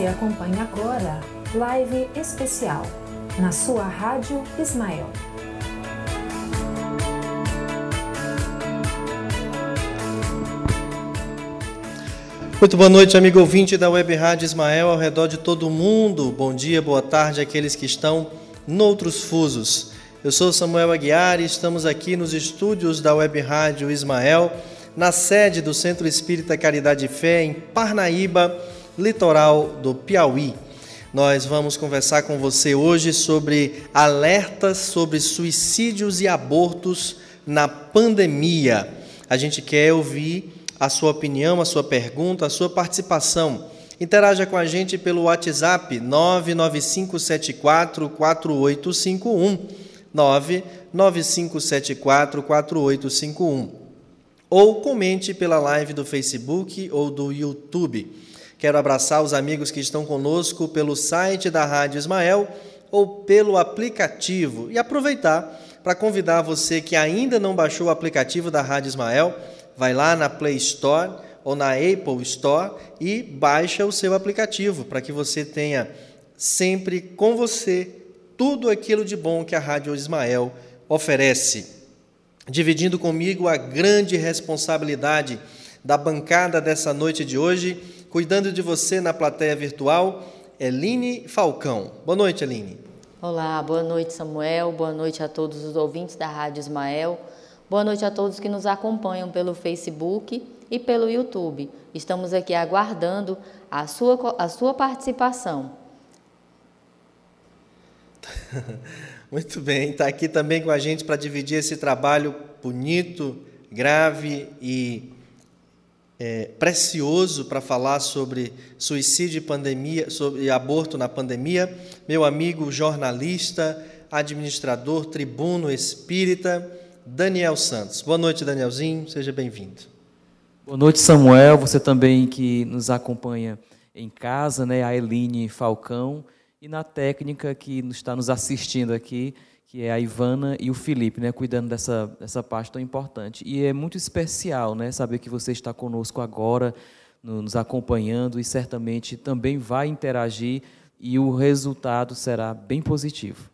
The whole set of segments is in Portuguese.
Você acompanha agora Live Especial na sua Rádio Ismael. Muito boa noite, amigo ouvinte da Web Rádio Ismael ao redor de todo o mundo. Bom dia, boa tarde àqueles que estão noutros fusos. Eu sou Samuel Aguiar e estamos aqui nos estúdios da Web Rádio Ismael, na sede do Centro Espírita Caridade e Fé, em Parnaíba, litoral do Piauí. Nós vamos conversar com você hoje sobre alertas sobre suicídios e abortos na pandemia. A gente quer ouvir a sua opinião, a sua pergunta, a sua participação. Interaja com a gente pelo WhatsApp 995744851, 995744851. Ou comente pela live do Facebook ou do YouTube. Quero abraçar os amigos que estão conosco pelo site da Rádio Ismael ou pelo aplicativo e aproveitar para convidar você que ainda não baixou o aplicativo da Rádio Ismael vai lá na Play Store ou na Apple Store e baixa o seu aplicativo para que você tenha sempre com você tudo aquilo de bom que a Rádio Ismael oferece. Dividindo comigo a grande responsabilidade da bancada dessa noite de hoje, cuidando de você na plateia virtual, Eline Falcão. Boa noite, Eline. Olá, boa noite, Samuel. Boa noite a todos os ouvintes da Rádio Ismael. Boa noite a todos que nos acompanham pelo Facebook e pelo YouTube. Estamos aqui aguardando a sua, a sua participação. Muito bem, está aqui também com a gente para dividir esse trabalho bonito, grave e é, precioso para falar sobre suicídio e pandemia, sobre aborto na pandemia. Meu amigo jornalista, administrador, tribuno espírita Daniel Santos. Boa noite, Danielzinho, seja bem-vindo. Boa noite, Samuel, você também que nos acompanha em casa, né? A Eline Falcão e na técnica que está nos assistindo aqui, que é a Ivana e o Felipe, né, cuidando dessa, dessa parte tão importante. E é muito especial né, saber que você está conosco agora, nos acompanhando e certamente também vai interagir e o resultado será bem positivo.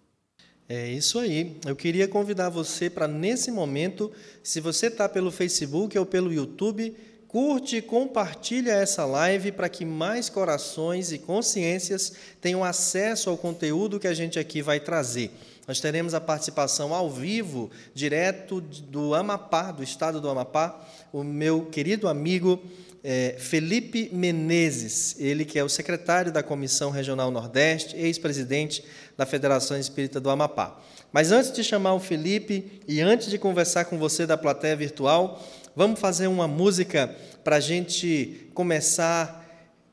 É isso aí. Eu queria convidar você para, nesse momento, se você está pelo Facebook ou pelo YouTube, curte e compartilha essa live para que mais corações e consciências tenham acesso ao conteúdo que a gente aqui vai trazer. Nós teremos a participação ao vivo, direto do Amapá, do estado do Amapá, o meu querido amigo é, Felipe Menezes, ele que é o secretário da Comissão Regional Nordeste, ex-presidente da Federação Espírita do Amapá. Mas antes de chamar o Felipe e antes de conversar com você da plateia virtual, vamos fazer uma música para a gente começar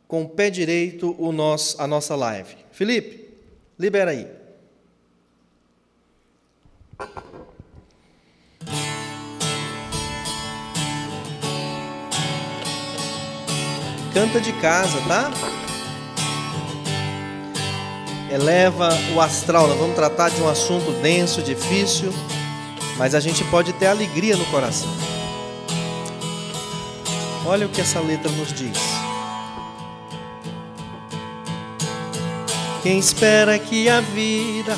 com o pé direito o nosso, a nossa live. Felipe, libera aí. Canta de casa, tá? Eleva o astral. Nós vamos tratar de um assunto denso, difícil, mas a gente pode ter alegria no coração. Olha o que essa letra nos diz. Quem espera que a vida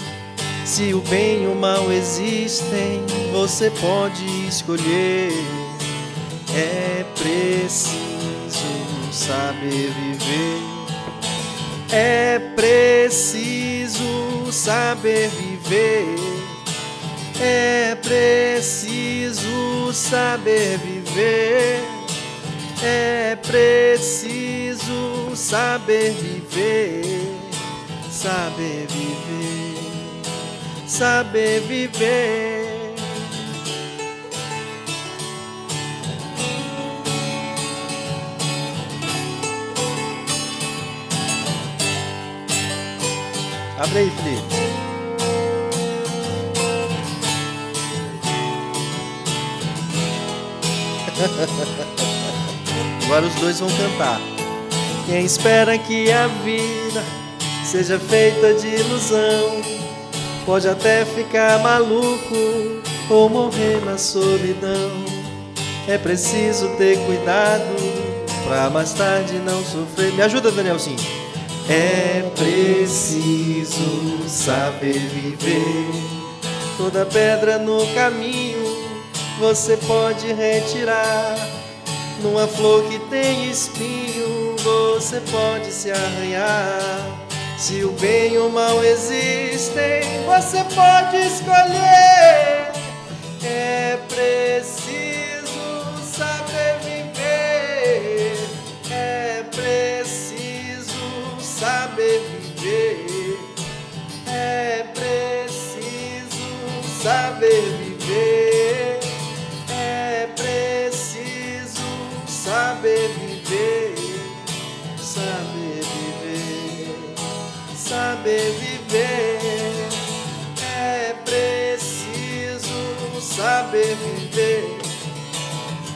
Se o bem e o mal existem, você pode escolher. É preciso saber viver. É preciso saber viver. É preciso saber viver. É preciso saber viver. Saber viver. Saber viver. Abre aí, Felipe. Agora os dois vão cantar. Quem espera que a vida seja feita de ilusão, pode até ficar maluco ou morrer na solidão. É preciso ter cuidado pra mais tarde não sofrer. Me ajuda, Danielzinho. É preciso saber viver. Toda pedra no caminho você pode retirar. Numa flor que tem espinho, você pode se arranhar. Se o bem e o mal existem, você pode escolher. É preciso saber viver. É preciso saber viver. É preciso saber viver. É preciso saber viver. Saber viver. É preciso saber viver.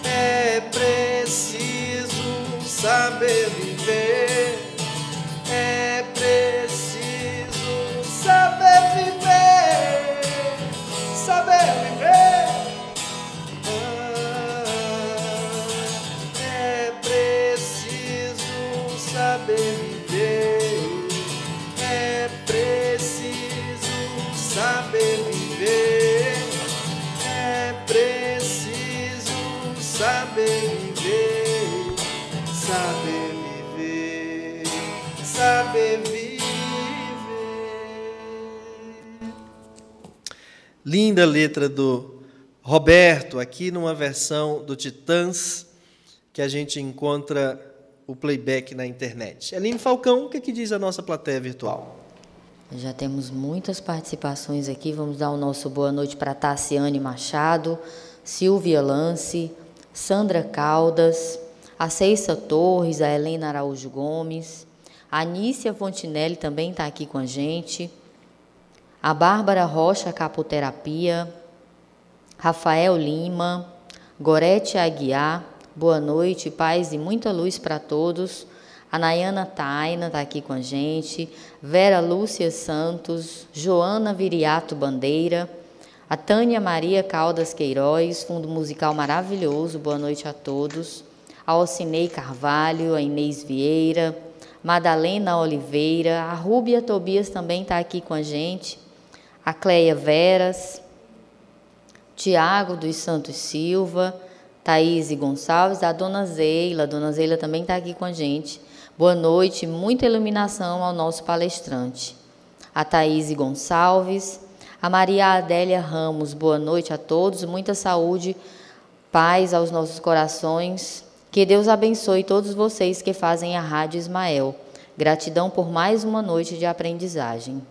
É preciso saber viver. É preciso Linda letra do Roberto, aqui numa versão do Titãs, que a gente encontra o playback na internet. Eline Falcão, o que, que diz a nossa plateia virtual? Já temos muitas participações aqui. Vamos dar o nosso boa noite para Tassiane Machado, Silvia Lance, Sandra Caldas, a Ceissa Torres, a Helena Araújo Gomes, a Anícia Fontinelli também está aqui com a gente, a Bárbara Rocha Capoterapia, Rafael Lima, Gorete Aguiar, boa noite, paz e muita luz para todos. A Nayana Taina está aqui com a gente, Vera Lúcia Santos, Joana Viriato Bandeira, a Tânia Maria Caldas Queiroz, fundo musical maravilhoso, boa noite a todos. A Alcinei Carvalho, a Inês Vieira, Madalena Oliveira, a Rúbia Tobias também está aqui com a gente, a Cleia Veras, Tiago dos Santos Silva, Thaís Gonçalves, a Dona Zeila, a Dona Zeila também está aqui com a gente. Boa noite, muita iluminação ao nosso palestrante. A Thaís Gonçalves, a Maria Adélia Ramos, boa noite a todos, muita saúde, paz aos nossos corações. Que Deus abençoe todos vocês que fazem a Rádio Ismael. Gratidão por mais uma noite de aprendizagem.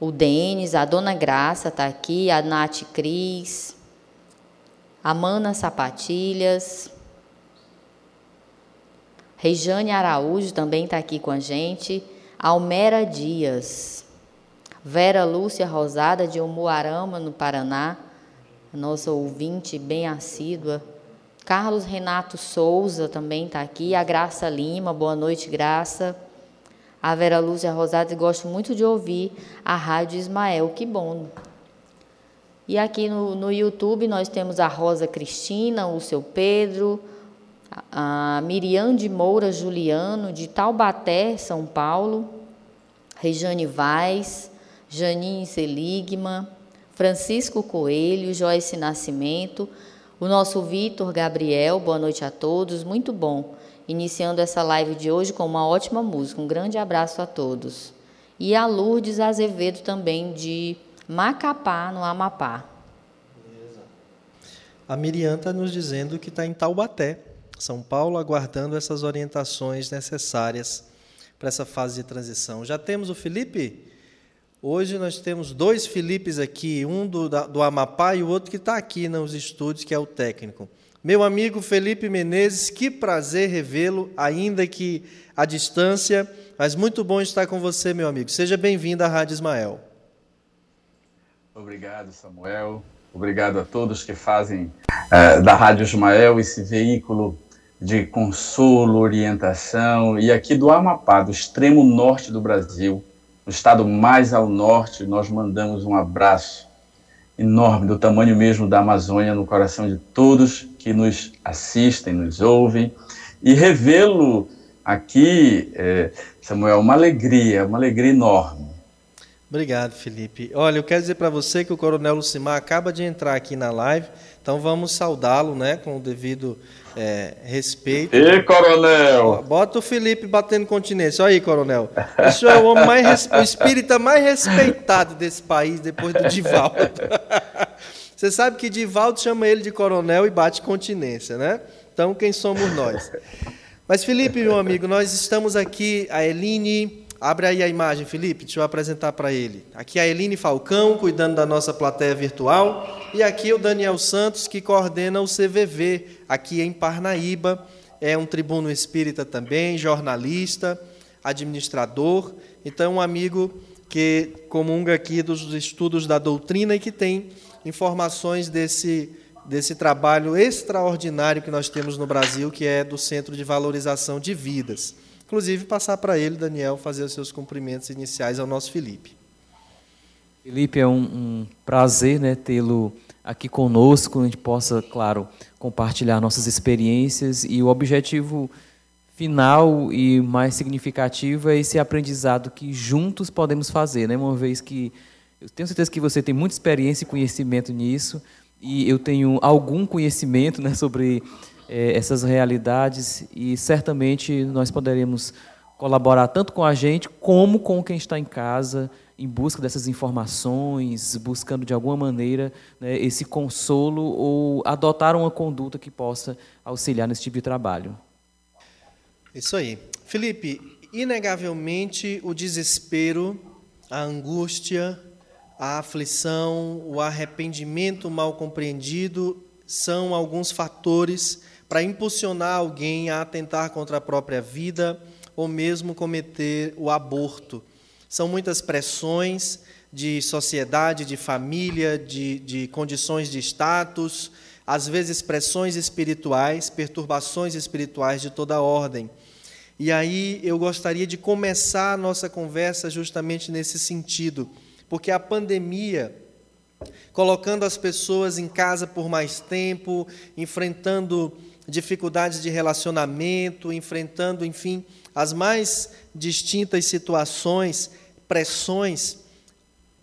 O Denis, a Dona Graça está aqui, a Nath Cris, a Mana Sapatilhas, Rejane Araújo também está aqui com a gente, Almera Dias, Vera Lúcia Rosada de Umuarama, no Paraná, nossa ouvinte bem assídua, Carlos Renato Souza também está aqui, a Graça Lima, boa noite, Graça. A Vera Lúcia Rosada, gosto muito de ouvir a Rádio Ismael, que bom. E aqui no, no YouTube nós temos a Rosa Cristina, o seu Pedro, a Miriam de Moura Juliano, de Taubaté, São Paulo, Rejane Vaz, Janine Seligma, Francisco Coelho, Joyce Nascimento, o nosso Vitor Gabriel, boa noite a todos, muito bom. Iniciando essa live de hoje com uma ótima música. Um grande abraço a todos. E a Lourdes Azevedo também, de Macapá, no Amapá. A Miriam está nos dizendo que está em Taubaté, São Paulo, aguardando essas orientações necessárias para essa fase de transição. Já temos o Felipe? Hoje nós temos dois Filipes aqui, um do, do Amapá e o outro que está aqui nos estúdios, que é o técnico. Meu amigo Felipe Menezes, que prazer revê-lo, ainda que à distância, mas muito bom estar com você, meu amigo. Seja bem-vindo à Rádio Ismael. Obrigado, Samuel. Obrigado a todos que fazem uh, da Rádio Ismael esse veículo de consolo, orientação. E aqui do Amapá, do extremo norte do Brasil, no estado mais ao norte, nós mandamos um abraço enorme, do tamanho mesmo da Amazônia, no coração de todos que nos assistem, nos ouvem. E revê-lo aqui, é, Samuel, uma alegria, uma alegria enorme. Obrigado, Felipe. Olha, eu quero dizer para você que o Coronel Lucimar acaba de entrar aqui na live, então vamos saudá-lo, né, com o devido é, respeito. E coronel! Bota o Felipe batendo continência. Olha aí, coronel. Isso é o homem mais o espírita mais respeitado desse país depois do Divaldo. Você sabe que Divaldo chama ele de coronel e bate continência, né? Então, quem somos nós? Mas, Felipe, meu amigo, nós estamos aqui, a Eline. Abre aí a imagem, Felipe, deixa eu apresentar para ele. Aqui a Eline Falcão, cuidando da nossa plateia virtual. E aqui o Daniel Santos, que coordena o CVV, aqui em Parnaíba. É um tribuno espírita também, jornalista, administrador. Então, um amigo que comunga aqui dos estudos da doutrina e que tem informações desse, desse trabalho extraordinário que nós temos no Brasil, que é do Centro de Valorização de Vidas. Inclusive, passar para ele, Daniel, fazer os seus cumprimentos iniciais ao nosso Felipe. Felipe, é um, um prazer né, tê-lo aqui conosco, a gente possa, claro, compartilhar nossas experiências e o objetivo final e mais significativo é esse aprendizado que juntos podemos fazer, né? Uma vez que eu tenho certeza que você tem muita experiência e conhecimento nisso e eu tenho algum conhecimento, né, sobre é, essas realidades e certamente nós poderemos colaborar tanto com a gente como com quem está em casa em busca dessas informações, buscando de alguma maneira né, esse consolo ou adotar uma conduta que possa auxiliar nesse tipo de trabalho. Isso aí. Felipe, inegavelmente o desespero, a angústia, a aflição, o arrependimento mal compreendido são alguns fatores para impulsionar alguém a atentar contra a própria vida ou mesmo cometer o aborto. São muitas pressões de sociedade, de família, de, de condições de status, às vezes pressões espirituais, perturbações espirituais de toda ordem. E aí eu gostaria de começar a nossa conversa justamente nesse sentido, porque a pandemia colocando as pessoas em casa por mais tempo, enfrentando dificuldades de relacionamento, enfrentando, enfim, as mais distintas situações, pressões,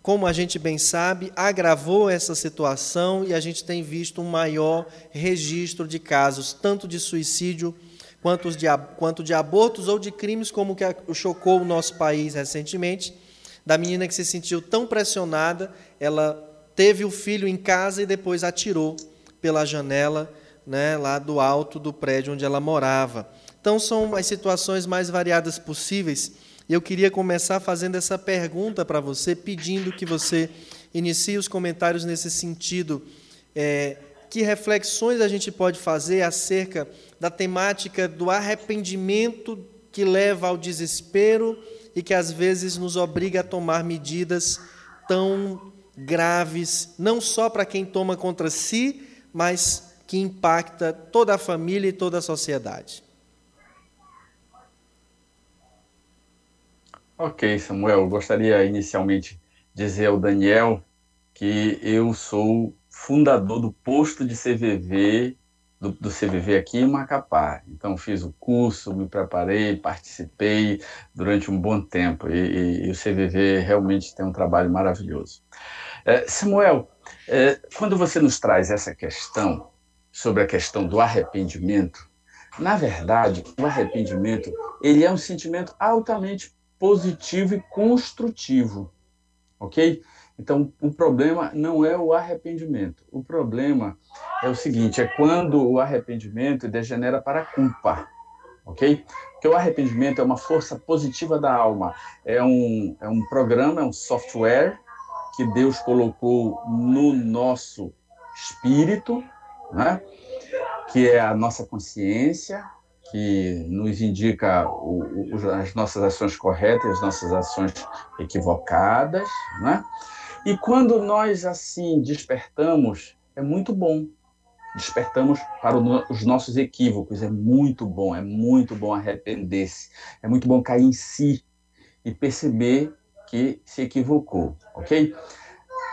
como a gente bem sabe, agravou essa situação e a gente tem visto um maior registro de casos, tanto de suicídio quanto de, quanto de abortos ou de crimes, como que chocou o nosso país recentemente, da menina que se sentiu tão pressionada, ela teve o filho em casa e depois atirou pela janela né, lá do alto do prédio onde ela morava. Então, são as situações mais variadas possíveis. E eu queria começar fazendo essa pergunta para você, pedindo que você inicie os comentários nesse sentido. É, que reflexões a gente pode fazer acerca da temática do arrependimento que leva ao desespero e que às vezes nos obriga a tomar medidas tão graves, não só para quem toma contra si, mas que impacta toda a família e toda a sociedade. Ok, Samuel, gostaria inicialmente de dizer ao Daniel que eu sou fundador do posto de CVV, do, do, CVV aqui em Macapá. Então, fiz o curso, me preparei, participei durante um bom tempo e, e, e o CVV realmente tem um trabalho maravilhoso. É, Samuel, é, quando você nos traz essa questão sobre a questão do arrependimento, na verdade, o arrependimento ele é um sentimento altamente positivo e construtivo, ok? Então, o problema não é o arrependimento. O problema é o seguinte: é quando o arrependimento degenera para a culpa, ok? Porque o arrependimento é uma força positiva da alma, é um, é um programa, é um software que Deus colocou no nosso espírito né? que é a nossa consciência, que nos indica o, o, as nossas ações corretas, as nossas ações equivocadas, né? E quando nós assim despertamos, é muito bom. Despertamos para os nossos equívocos, é muito bom, é muito bom arrepender-se, é muito bom cair em si e perceber que se equivocou, ok?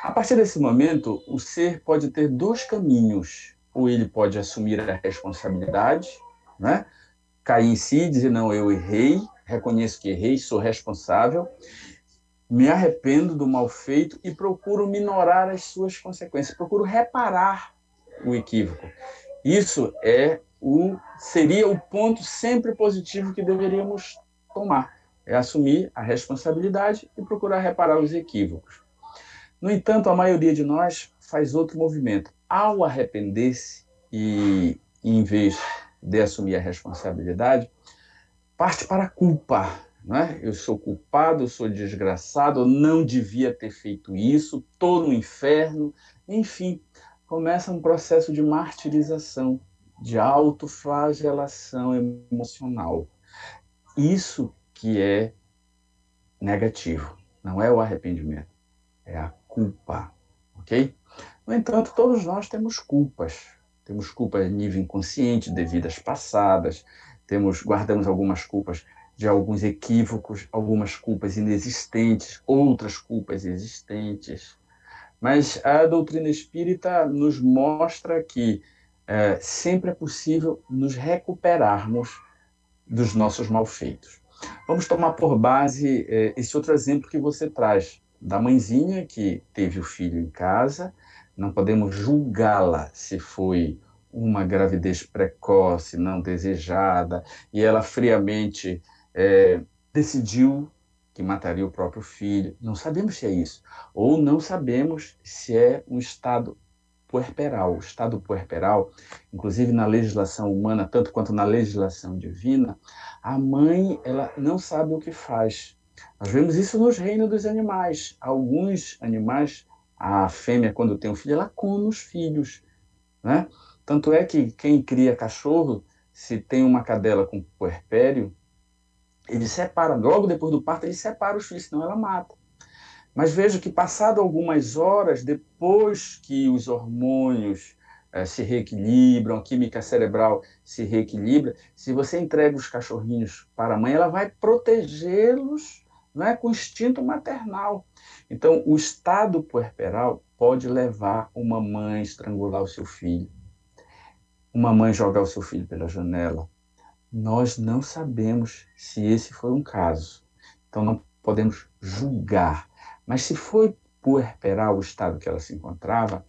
A partir desse momento, o ser pode ter dois caminhos. Ou ele pode assumir a responsabilidade, né? cair em si, dizer: não, eu errei, reconheço que errei, sou responsável, me arrependo do mal feito e procuro minorar as suas consequências, procuro reparar o equívoco. Isso é o seria o ponto sempre positivo que deveríamos tomar, é assumir a responsabilidade e procurar reparar os equívocos. No entanto, a maioria de nós faz outro movimento. Ao arrepender-se e, em vez de assumir a responsabilidade, parte para a culpa. Né? Eu sou culpado, eu sou desgraçado, eu não devia ter feito isso, estou no inferno. Enfim, começa um processo de martirização, de autoflagelação emocional. Isso que é negativo, não é o arrependimento, é a culpa, ok? No entanto, todos nós temos culpas. Temos culpas a nível inconsciente de vidas passadas, temos guardamos algumas culpas de alguns equívocos, algumas culpas inexistentes, outras culpas existentes. Mas a doutrina espírita nos mostra que é, sempre é possível nos recuperarmos dos nossos malfeitos. Vamos tomar por base é, esse outro exemplo que você traz, da mãezinha que teve o filho em casa, não podemos julgá-la se foi uma gravidez precoce, não desejada, e ela friamente é, decidiu que mataria o próprio filho. Não sabemos se é isso. Ou não sabemos se é um estado puerperal. O estado puerperal, inclusive na legislação humana, tanto quanto na legislação divina, a mãe ela não sabe o que faz. Nós vemos isso nos reinos dos animais. Alguns animais a fêmea, quando tem um filho, ela come os filhos. Né? Tanto é que quem cria cachorro, se tem uma cadela com puerpério, ele separa, logo depois do parto, ele separa os filhos, senão ela mata. Mas vejo que, passado algumas horas, depois que os hormônios eh, se reequilibram, a química cerebral se reequilibra, se você entrega os cachorrinhos para a mãe, ela vai protegê-los né, com instinto maternal. Então, o estado puerperal pode levar uma mãe a estrangular o seu filho, uma mãe jogar o seu filho pela janela. Nós não sabemos se esse foi um caso. Então, não podemos julgar. Mas se foi puerperal o estado que ela se encontrava,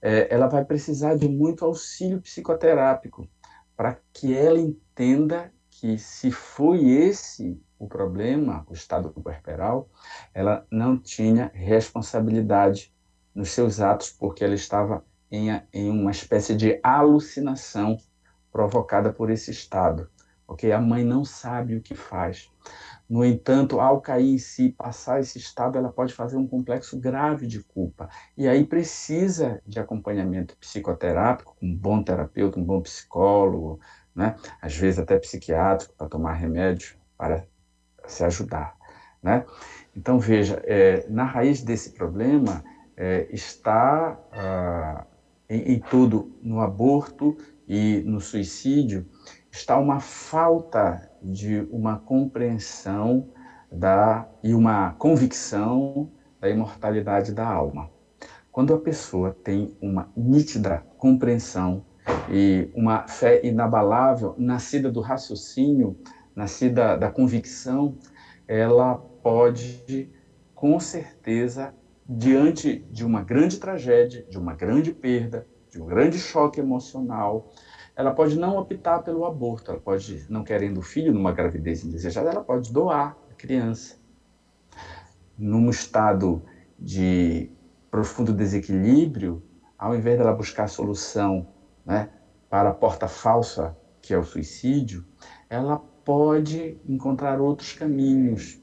é, ela vai precisar de muito auxílio psicoterápico para que ela entenda que se foi esse o problema, o estado puerperal, ela não tinha responsabilidade nos seus atos, porque ela estava em, em uma espécie de alucinação provocada por esse estado. Ok? A mãe não sabe o que faz. No entanto, ao cair em si, passar esse estado, ela pode fazer um complexo grave de culpa. E aí precisa de acompanhamento psicoterápico, um bom terapeuta, um bom psicólogo, né? às vezes até psiquiátrico, para tomar remédio para se ajudar. Né? Então, veja, é, na raiz desse problema é, está ah, em, em tudo, no aborto e no suicídio, está uma falta de uma compreensão da, e uma convicção da imortalidade da alma. Quando a pessoa tem uma nítida compreensão e uma fé inabalável, nascida do raciocínio, nascida da convicção, ela pode, com certeza, diante de uma grande tragédia, de uma grande perda, de um grande choque emocional, ela pode não optar pelo aborto, ela pode, não querendo o filho numa gravidez indesejada, ela pode doar a criança. Num estado de profundo desequilíbrio, ao invés dela buscar a solução né, para a porta falsa, que é o suicídio, ela pode encontrar outros caminhos.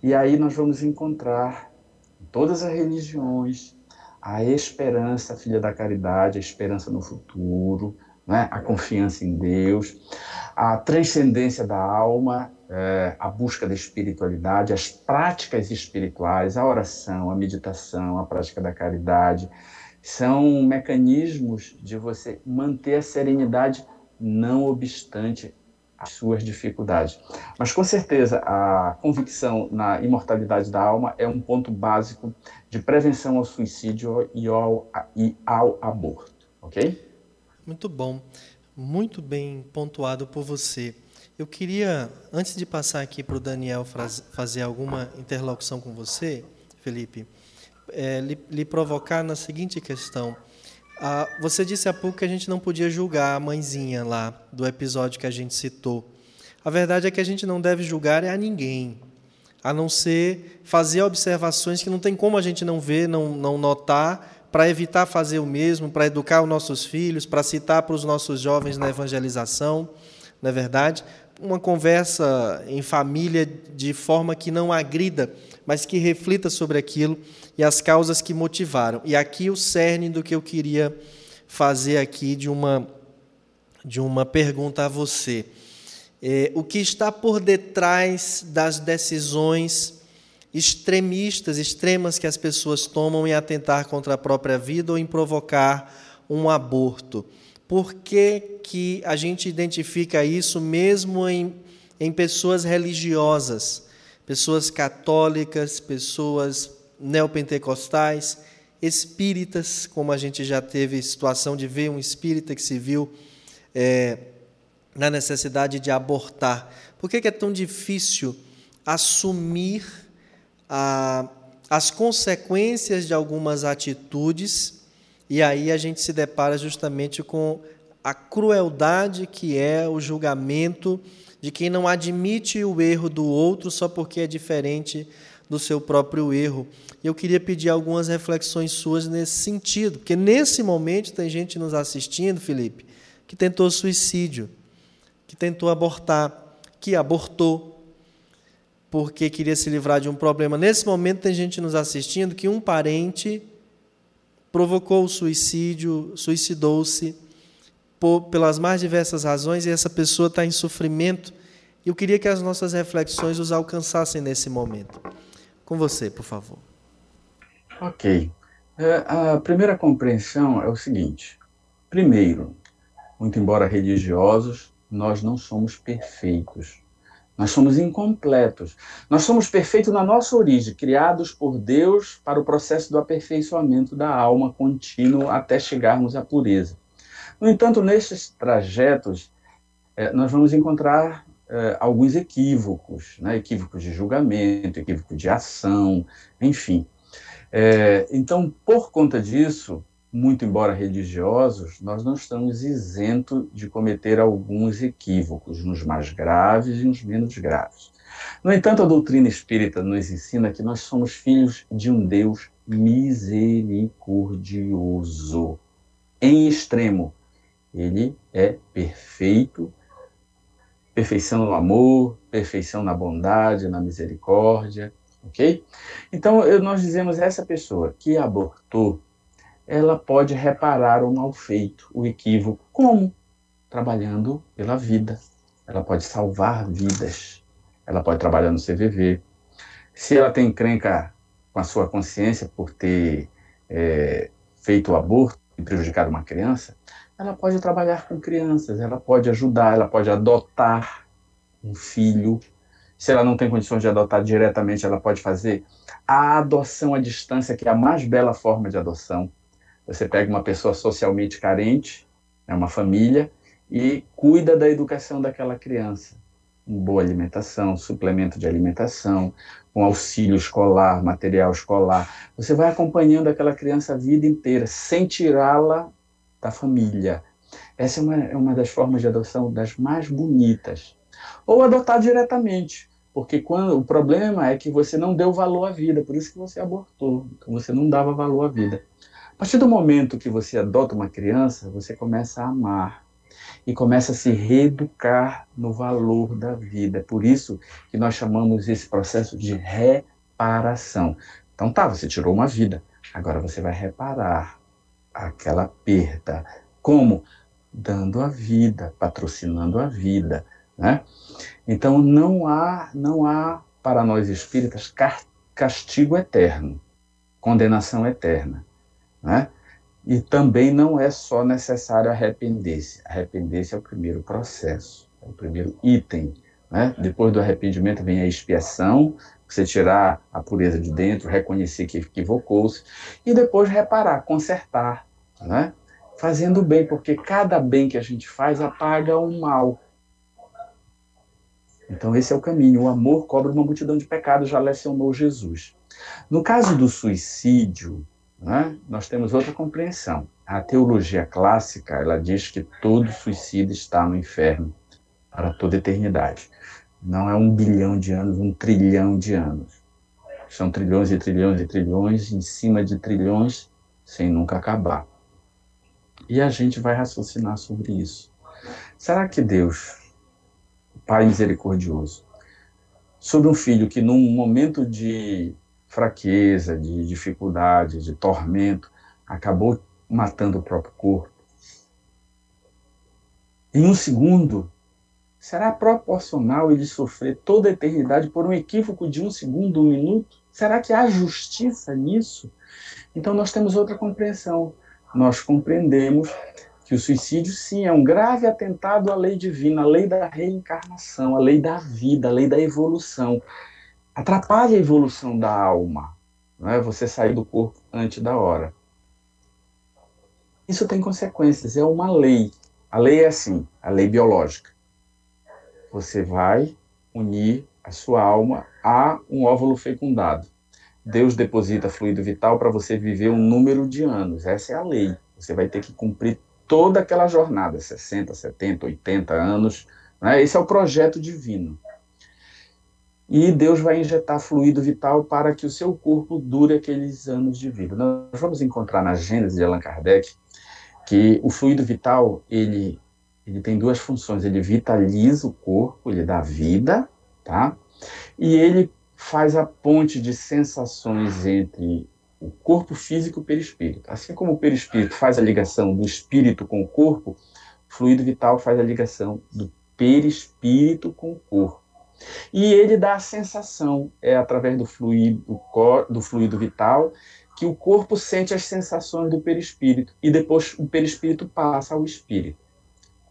E aí nós vamos encontrar em todas as religiões a esperança, a filha da caridade, a esperança no futuro, né? a confiança em Deus, a transcendência da alma, é, a busca da espiritualidade, as práticas espirituais, a oração, a meditação, a prática da caridade, são mecanismos de você manter a serenidade, não obstante as suas dificuldades. Mas com certeza a convicção na imortalidade da alma é um ponto básico de prevenção ao suicídio e ao, e ao aborto, ok? Muito bom, muito bem pontuado por você. Eu queria, antes de passar aqui para o Daniel fazer alguma interlocução com você, Felipe, é, lhe, lhe, provocar na seguinte questão. Ah, você disse há pouco que a gente não podia julgar a mãezinha lá do episódio que a gente citou. A verdade é que a gente não deve julgar é a ninguém, a não ser fazer observações que não tem como a gente não ver, não, não notar, para evitar fazer o mesmo, para educar os nossos filhos, para citar para os nossos jovens na evangelização, não é verdade? Uma conversa em família de forma que não agrida, mas que reflita sobre aquilo e as causas que motivaram. E aqui o cerne do que eu queria fazer aqui de uma, de uma pergunta a você. É, o que está por detrás das decisões extremistas, extremas que as pessoas tomam em atentar contra a própria vida ou em provocar um aborto? Por que, que a gente identifica isso mesmo em, em pessoas religiosas, pessoas católicas, pessoas neopentecostais, espíritas, como a gente já teve situação de ver um espírita que se viu é, na necessidade de abortar. Por que, é tão difícil assumir a, as consequências de algumas atitudes e aí a gente se depara justamente com a crueldade que é o julgamento de quem não admite o erro do outro só porque é diferente do seu próprio erro. Eu queria pedir algumas reflexões suas nesse sentido, porque nesse momento tem gente nos assistindo, Felipe, que tentou suicídio, que tentou abortar, que abortou, porque queria se livrar de um problema. Nesse momento tem gente nos assistindo que um parente provocou o suicídio, suicidou-se pelas mais diversas razões e essa pessoa está em sofrimento. Eu queria que as nossas reflexões os alcançassem nesse momento. Com você, por favor. Ok. É, a primeira compreensão é o seguinte: primeiro, muito embora religiosos, nós não somos perfeitos. Nós somos incompletos. Nós somos perfeitos na nossa origem, criados por Deus para o processo do aperfeiçoamento da alma contínuo até chegarmos à pureza. No entanto, nesses trajetos, eh, nós vamos encontrar eh, alguns equívocos, né? equívocos de julgamento, equívocos de ação, enfim. Eh, então, por conta disso, muito embora religiosos, nós não estamos isentos de cometer alguns equívocos, nos mais graves e nos menos graves. No entanto, a doutrina espírita nos ensina que nós somos filhos de um Deus misericordioso, em extremo. Ele é perfeito, perfeição no amor, perfeição na bondade, na misericórdia, ok? Então, nós dizemos essa pessoa que abortou ela pode reparar o mal feito, o equívoco. Como? Trabalhando pela vida. Ela pode salvar vidas. Ela pode trabalhar no CVV. Se ela tem encrenca com a sua consciência por ter é, feito o aborto e prejudicado uma criança, ela pode trabalhar com crianças, ela pode ajudar, ela pode adotar um filho. Se ela não tem condições de adotar diretamente, ela pode fazer a adoção à distância, que é a mais bela forma de adoção. Você pega uma pessoa socialmente carente, é uma família, e cuida da educação daquela criança. Com boa alimentação, suplemento de alimentação, com auxílio escolar, material escolar. Você vai acompanhando aquela criança a vida inteira, sem tirá-la da família. Essa é uma, é uma das formas de adoção das mais bonitas. Ou adotar diretamente, porque quando o problema é que você não deu valor à vida, por isso que você abortou, então você não dava valor à vida. A partir do momento que você adota uma criança, você começa a amar e começa a se reeducar no valor da vida. Por isso que nós chamamos esse processo de reparação. Então tá, você tirou uma vida, agora você vai reparar aquela perda. Como? dando a vida, patrocinando a vida, né? Então não há, não há para nós espíritas castigo eterno, condenação eterna, né? E também não é só necessário arrepender-se. Arrepender-se é o primeiro processo, é o primeiro item. Né? Depois do arrependimento vem a expiação, você tirar a pureza de dentro, reconhecer que equivocou-se, e depois reparar, consertar, né? fazendo bem, porque cada bem que a gente faz apaga o mal. Então esse é o caminho. O amor cobre uma multidão de pecados, já lecionou Jesus. No caso do suicídio, né, nós temos outra compreensão. A teologia clássica ela diz que todo suicida está no inferno para toda eternidade. Não é um bilhão de anos, um trilhão de anos. São trilhões e trilhões e trilhões em cima de trilhões sem nunca acabar. E a gente vai raciocinar sobre isso. Será que Deus, Pai misericordioso, sobre um filho que num momento de fraqueza, de dificuldade, de tormento, acabou matando o próprio corpo. Em um segundo, será proporcional ele sofrer toda a eternidade por um equívoco de um segundo, um minuto? Será que há justiça nisso? Então nós temos outra compreensão. Nós compreendemos que o suicídio, sim, é um grave atentado à lei divina, à lei da reencarnação, à lei da vida, à lei da evolução atrapalha a evolução da alma, não é? Você sair do corpo antes da hora. Isso tem consequências, é uma lei. A lei é assim, a lei biológica. Você vai unir a sua alma a um óvulo fecundado. Deus deposita fluido vital para você viver um número de anos. Essa é a lei. Você vai ter que cumprir toda aquela jornada, 60, 70, 80 anos. Né? Esse é o projeto divino e Deus vai injetar fluido vital para que o seu corpo dure aqueles anos de vida. Nós vamos encontrar na Gênesis de Allan Kardec que o fluido vital ele ele tem duas funções. Ele vitaliza o corpo, ele dá vida, tá? E ele faz a ponte de sensações entre o corpo físico e o perispírito. Assim como o perispírito faz a ligação do espírito com o corpo, o fluido vital faz a ligação do perispírito com o corpo. E ele dá a sensação, é através do fluido, do fluido vital, que o corpo sente as sensações do perispírito e depois o perispírito passa ao espírito.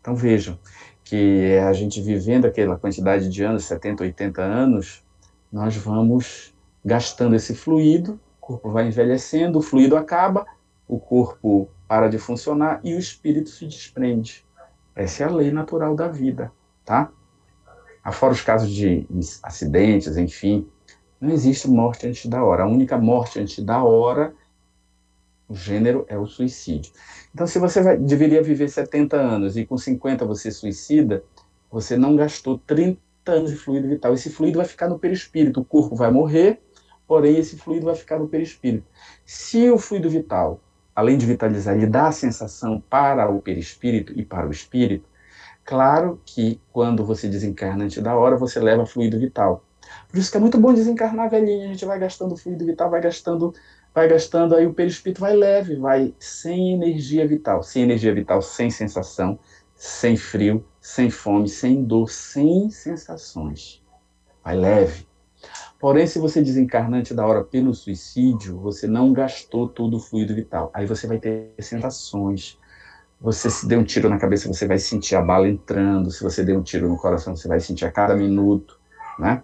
Então vejam que a gente vivendo aquela quantidade de anos, 70, 80 anos, nós vamos gastando esse fluido, o corpo vai envelhecendo, o fluido acaba, o corpo para de funcionar e o espírito se desprende. Essa é a lei natural da vida, tá? Afora os casos de acidentes, enfim, não existe morte antes da hora. A única morte antes da hora, o gênero é o suicídio. Então, se você vai, deveria viver 70 anos e com 50 você suicida, você não gastou 30 anos de fluido vital. Esse fluido vai ficar no perispírito. O corpo vai morrer, porém esse fluido vai ficar no perispírito. Se o fluido vital, além de vitalizar, ele dá a sensação para o perispírito e para o espírito, Claro que quando você desencarna antes da hora, você leva fluido vital. Por isso que é muito bom desencarnar velhinho, a gente vai gastando fluido vital, vai gastando, vai gastando, aí o perispírito vai leve, vai sem energia vital, sem energia vital, sem sensação, sem frio, sem fome, sem dor, sem sensações. Vai leve. Porém, se você desencarna antes da hora pelo suicídio, você não gastou todo o fluido vital. Aí você vai ter sensações, você se deu um tiro na cabeça, você vai sentir a bala entrando. Se você deu um tiro no coração, você vai sentir a cada minuto, né?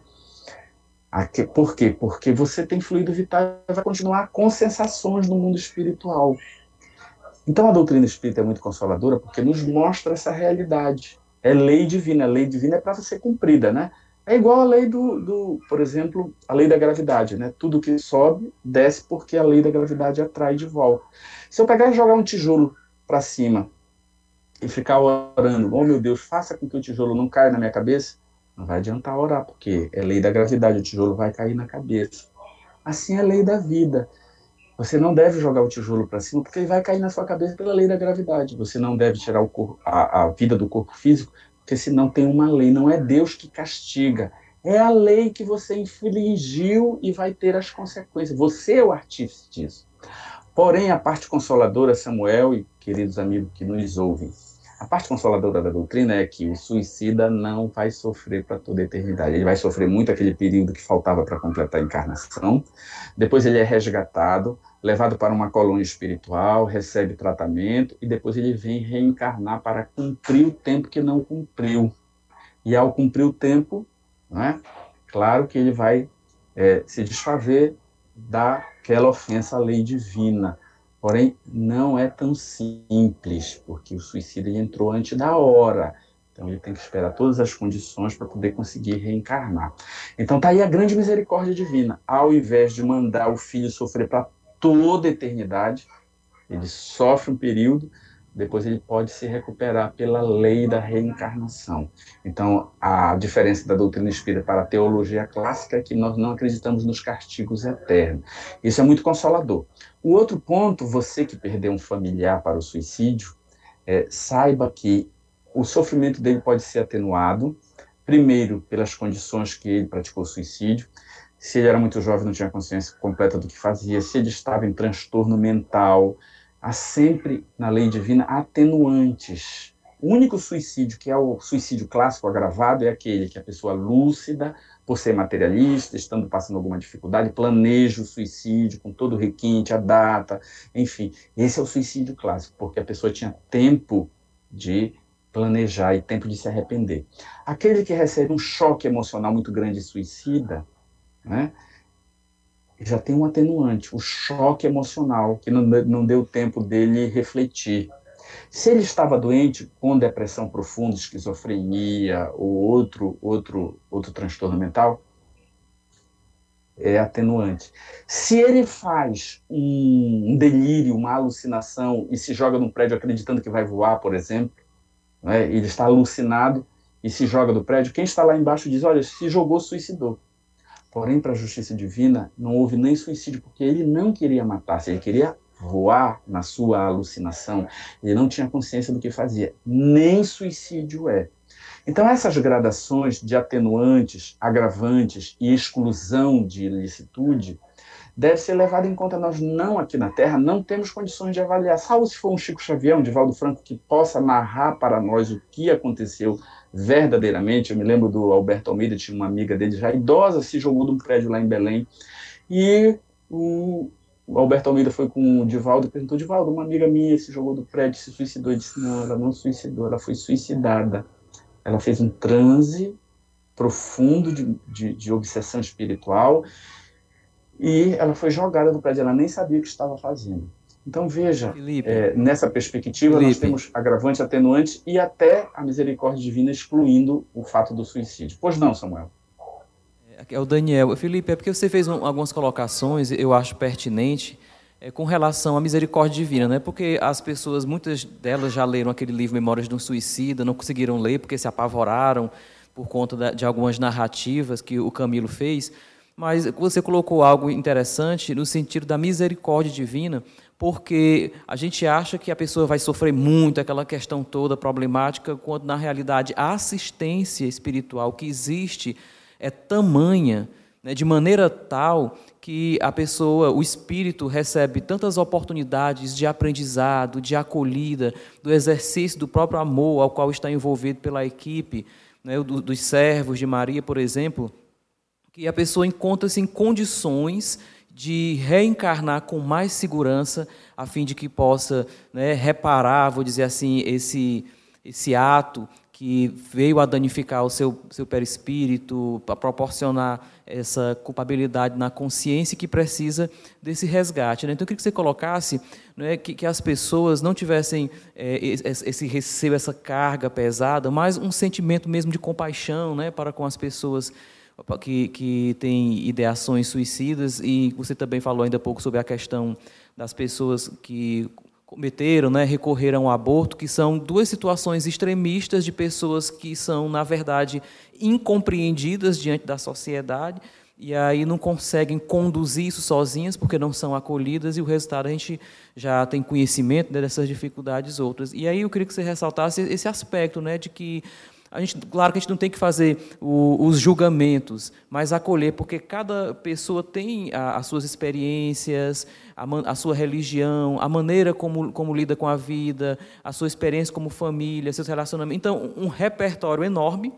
Aqui, por quê? Porque você tem fluido vital e vai continuar com sensações no mundo espiritual. Então a doutrina espírita é muito consoladora porque nos mostra essa realidade. É lei divina. A lei divina é para ser cumprida, né? É igual a lei do, do, por exemplo, a lei da gravidade, né? Tudo que sobe, desce porque a lei da gravidade atrai de volta. Se eu pegar e jogar um tijolo para cima e ficar orando, oh meu Deus, faça com que o tijolo não caia na minha cabeça, não vai adiantar orar, porque é lei da gravidade, o tijolo vai cair na cabeça. Assim é a lei da vida. Você não deve jogar o tijolo para cima, porque ele vai cair na sua cabeça pela lei da gravidade. Você não deve tirar corpo, a, a vida do corpo físico, porque senão tem uma lei. Não é Deus que castiga, é a lei que você infligiu e vai ter as consequências. Você é o artífice disso. Porém, a parte consoladora, Samuel e queridos amigos que nos ouvem, A parte consoladora da doutrina é que o suicida não vai sofrer para toda a eternidade. Ele vai sofrer muito aquele período que faltava para completar a encarnação. Depois ele é resgatado, levado para uma colônia espiritual, recebe tratamento e depois ele vem reencarnar para cumprir o tempo que não cumpriu. E ao cumprir o tempo, né, claro que ele vai é, se desfazer daquela ofensa à lei divina Porém, não é tão simples, porque o suicida entrou antes da hora. Então, ele tem que esperar todas as condições para poder conseguir reencarnar. Então, está aí a grande misericórdia divina. Ao invés de mandar o filho sofrer para toda a eternidade, ele sofre um período, depois ele pode se recuperar pela lei da reencarnação. Então, a diferença da doutrina espírita para a teologia clássica é que nós não acreditamos nos castigos eternos. Isso é muito consolador. O outro ponto, você que perdeu um familiar para o suicídio, é, saiba que o sofrimento dele pode ser atenuado, primeiro, pelas condições que ele praticou o suicídio, se ele era muito jovem, não tinha consciência completa do que fazia, se ele estava em transtorno mental, há sempre na lei divina atenuantes. O único suicídio que é o suicídio clássico agravado é aquele que a pessoa lúcida, por ser materialista, estando passando alguma dificuldade, planeja o suicídio com todo o requinte, a data, enfim. Esse é o suicídio clássico, porque a pessoa tinha tempo de planejar e tempo de se arrepender. Aquele que recebe um choque emocional muito grande e suicida, né, já tem um atenuante, o choque emocional, que não, não deu tempo dele refletir. Se ele estava doente com depressão profunda, esquizofrenia ou outro, outro, outro transtorno mental, é atenuante. Se ele faz um, delírio, uma alucinação e se joga num prédio acreditando que vai voar, por exemplo, né, ele está alucinado e se joga do prédio, quem está lá embaixo diz: olha, se jogou, suicidou. Porém, para a justiça divina, não houve nem suicídio, porque ele não queria matar-se, ele queria voar na sua alucinação, ele não tinha consciência do que fazia. Nem suicídio é. Então, essas gradações de atenuantes, agravantes e exclusão de ilicitude deve ser levada em conta. Nós não, aqui na Terra, não temos condições de avaliar, salvo se for um Chico Xavier, um Divaldo Franco, que possa narrar para nós o que aconteceu verdadeiramente. Eu me lembro do Alberto Almeida, tinha uma amiga dele já idosa, se jogou de um prédio lá em Belém. E o, Alberto Almeida foi com o Divaldo e perguntou: Divaldo, uma amiga minha se jogou do prédio, se suicidou. Ele disse: Não, ela não suicidou, ela foi suicidada. Ela fez um transe profundo de, de, de obsessão espiritual e ela foi jogada do prédio, ela nem sabia o que estava fazendo. Então, veja, é, nessa perspectiva, Felipe. nós temos agravantes, atenuantes e até a misericórdia divina excluindo o fato do suicídio. Pois não, Samuel? É, é o Daniel. Felipe, é porque você fez um, algumas colocações, eu acho pertinente, é, com relação à misericórdia divina, né? Porque as pessoas, muitas delas já leram aquele livro Memórias de um Suicida, não conseguiram ler porque se apavoraram por conta de algumas narrativas que o Camilo fez. Mas você colocou algo interessante no sentido da misericórdia divina, porque a gente acha que a pessoa vai sofrer muito, aquela questão toda problemática, quando na realidade a assistência espiritual que existe é tamanha, né, de maneira tal que a pessoa, o espírito, recebe tantas oportunidades de aprendizado, de acolhida, do exercício do próprio amor ao qual está envolvido pela equipe, né, dos servos de Maria, por exemplo, que a pessoa encontra-se em condições de reencarnar com mais segurança, a fim de que possa né, reparar, vou dizer assim, esse, esse ato que veio a danificar o seu, seu perispírito, para proporcionar essa culpabilidade na consciência que precisa desse resgate. Né? Então, eu queria que você colocasse né, que, que as pessoas não tivessem é, esse receio, essa carga pesada, mas um sentimento mesmo de compaixão né, para com as pessoas que, que tem ideações suicidas, e você também falou ainda há pouco sobre a questão das pessoas que cometeram, né, recorreram ao aborto, que são duas situações extremistas de pessoas que são, na verdade, incompreendidas diante da sociedade, e aí não conseguem conduzir isso sozinhas porque não são acolhidas e o resultado a gente já tem conhecimento né, dessas dificuldades outras. E aí eu queria que você ressaltasse esse aspecto, né, de que A gente, claro que a gente não tem que fazer o, os julgamentos, mas acolher, porque cada pessoa tem a, as suas experiências, a, a, sua religião, a maneira como, como lida com a vida, a sua experiência como família, seus relacionamentos. Então, um repertório enorme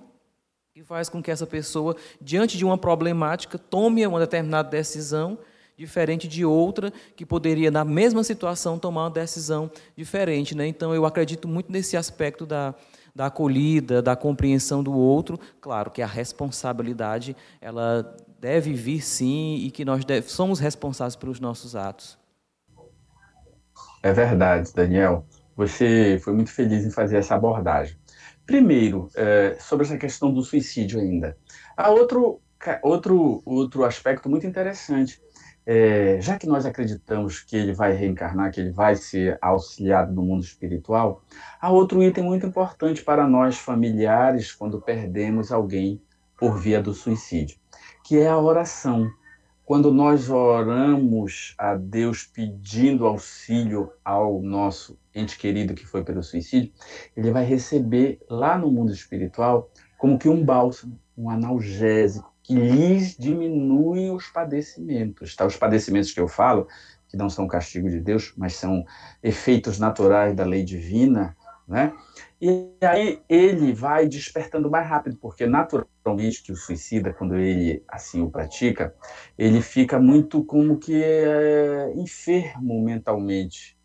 que faz com que essa pessoa, diante de uma problemática, tome uma determinada decisão diferente de outra que poderia, na mesma situação, tomar uma decisão diferente. Né? Então, eu acredito muito nesse aspecto da, da acolhida, da compreensão do outro. Claro que a responsabilidade ela deve vir sim e que nós deve, somos responsáveis pelos nossos atos. É verdade, Daniel. Você foi muito feliz em fazer essa abordagem. Primeiro, é, sobre essa questão do suicídio ainda. Há outro, outro, outro aspecto muito interessante. É, já que nós acreditamos que ele vai reencarnar, que ele vai ser auxiliado no mundo espiritual, há outro item muito importante para nós familiares quando perdemos alguém por via do suicídio, que é a oração. Quando nós oramos a Deus pedindo auxílio ao nosso ente querido que foi pelo suicídio, ele vai receber lá no mundo espiritual como que um bálsamo, um analgésico, que lhes diminuem os padecimentos. Tá? Os padecimentos que eu falo, que não são castigo de Deus, mas são efeitos naturais da lei divina, né? E aí ele vai despertando mais rápido, porque naturalmente que o suicida, quando ele assim o pratica, ele fica muito como que é, enfermo mentalmente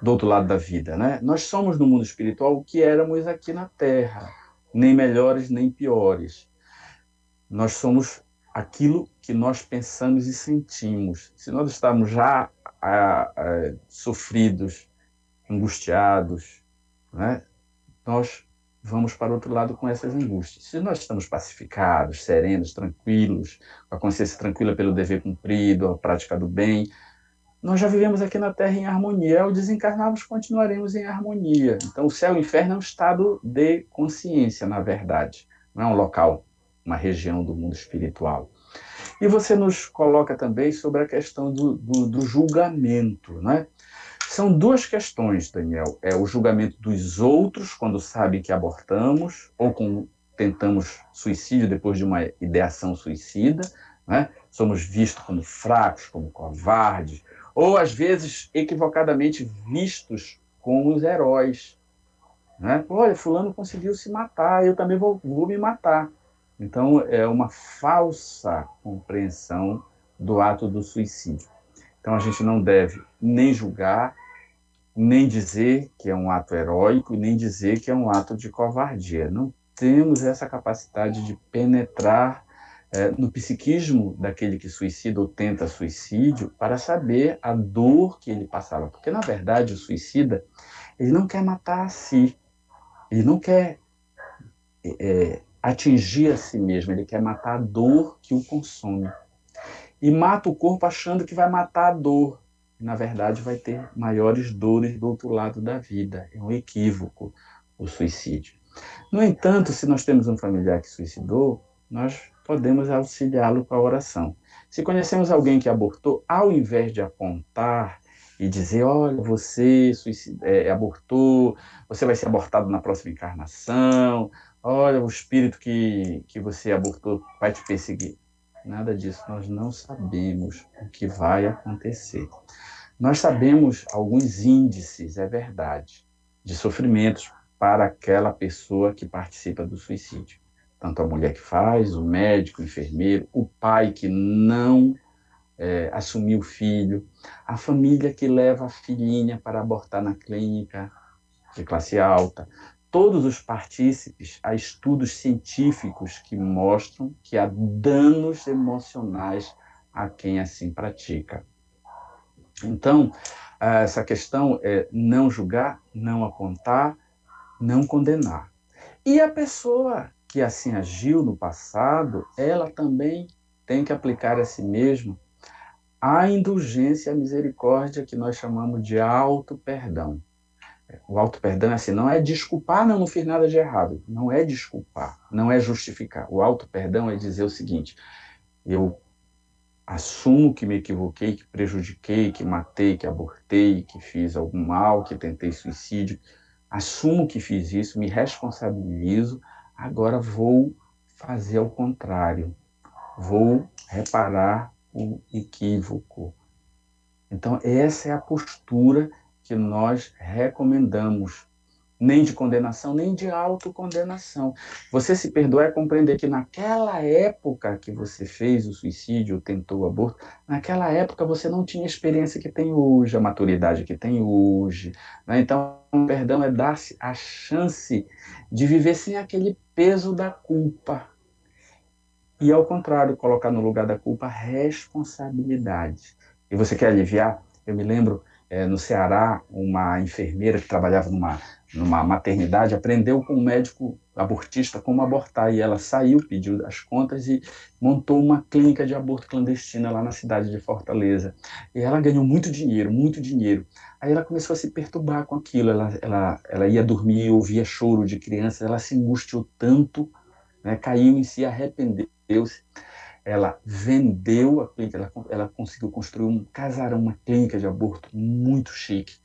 do outro lado da vida, né? Nós somos no mundo espiritual o que éramos aqui na Terra, nem melhores nem piores. Nós somos aquilo que nós pensamos e sentimos. Se nós estamos já a, a, sofridos, angustiados, né? nós vamos para o outro lado com essas angústias. Se nós estamos pacificados, serenos, tranquilos, com a consciência tranquila pelo dever cumprido, a prática do bem, nós já vivemos aqui na Terra em harmonia. Ao desencarnarmos, continuaremos em harmonia. Então, o céu e o inferno é um estado de consciência, na verdade. Não é um local, uma região do mundo espiritual. E você nos coloca também sobre a questão do, do, do julgamento, né? São duas questões, Daniel. É o julgamento dos outros quando sabem que abortamos ou com, tentamos suicídio depois de uma ideação suicida, né? Somos vistos como fracos, como covardes, ou às vezes equivocadamente vistos como os heróis. Né? Olha, fulano conseguiu se matar, eu também vou, vou me matar. Então, é uma falsa compreensão do ato do suicídio. Então, a gente não deve nem julgar, nem dizer que é um ato heróico, nem dizer que é um ato de covardia. Não temos essa capacidade de penetrar é, no psiquismo daquele que suicida ou tenta suicídio para saber a dor que ele passava. Porque, na verdade, o suicida ele não quer matar a si, ele não quer é, atingir a si mesmo, ele quer matar a dor que o consome. E mata o corpo achando que vai matar a dor. Na verdade, vai ter maiores dores do outro lado da vida. É um equívoco o suicídio. No entanto, se nós temos um familiar que suicidou, nós podemos auxiliá-lo com a oração. Se conhecemos alguém que abortou, ao invés de apontar e dizer, olha, você é, abortou, você vai ser abortado na próxima encarnação, olha, o espírito que, que você abortou vai te perseguir. Nada disso, nós não sabemos o que vai acontecer. Nós sabemos alguns índices, é verdade, de sofrimentos para aquela pessoa que participa do suicídio. Tanto a mulher que faz, o médico, o enfermeiro, o pai que não é, assumiu o filho, a família que leva a filhinha para abortar na clínica de classe alta, todos os partícipes há estudos científicos que mostram que há danos emocionais a quem assim pratica. Então, essa questão é não julgar, não apontar, não condenar. E a pessoa que assim agiu no passado, ela também tem que aplicar a si mesma a indulgência e a misericórdia que nós chamamos de auto-perdão. O auto perdão é assim, não é desculpar, não, não fiz nada de errado. Não é desculpar, não é justificar. O auto perdão é dizer o seguinte: eu assumo que me equivoquei, que prejudiquei, que matei, que abortei, que fiz algum mal, que tentei suicídio. Assumo que fiz isso, me responsabilizo, agora vou fazer ao contrário, vou reparar o equívoco. Então, essa é a postura que nós recomendamos nem de condenação, nem de autocondenação. Você se perdoar é compreender que naquela época que você fez o suicídio, tentou o aborto, naquela época você não tinha a experiência que tem hoje, a maturidade que tem hoje. Né? Então, o perdão é dar-se a chance de viver sem aquele peso da culpa. E, ao contrário, colocar no lugar da culpa responsabilidade. E você quer aliviar? Eu me lembro é, no Ceará, uma enfermeira que trabalhava numa, numa maternidade aprendeu com um médico abortista como abortar e ela saiu, pediu as contas e montou uma clínica de aborto clandestina lá na cidade de Fortaleza. E ela ganhou muito dinheiro, muito dinheiro. Aí ela começou a se perturbar com aquilo, ela, ela, ela ia dormir, ouvia choro de criança, ela se angustiou tanto, né, caiu em si, arrependeu-se ela vendeu a clínica, ela, ela conseguiu construir um casarão, uma clínica de aborto muito chique.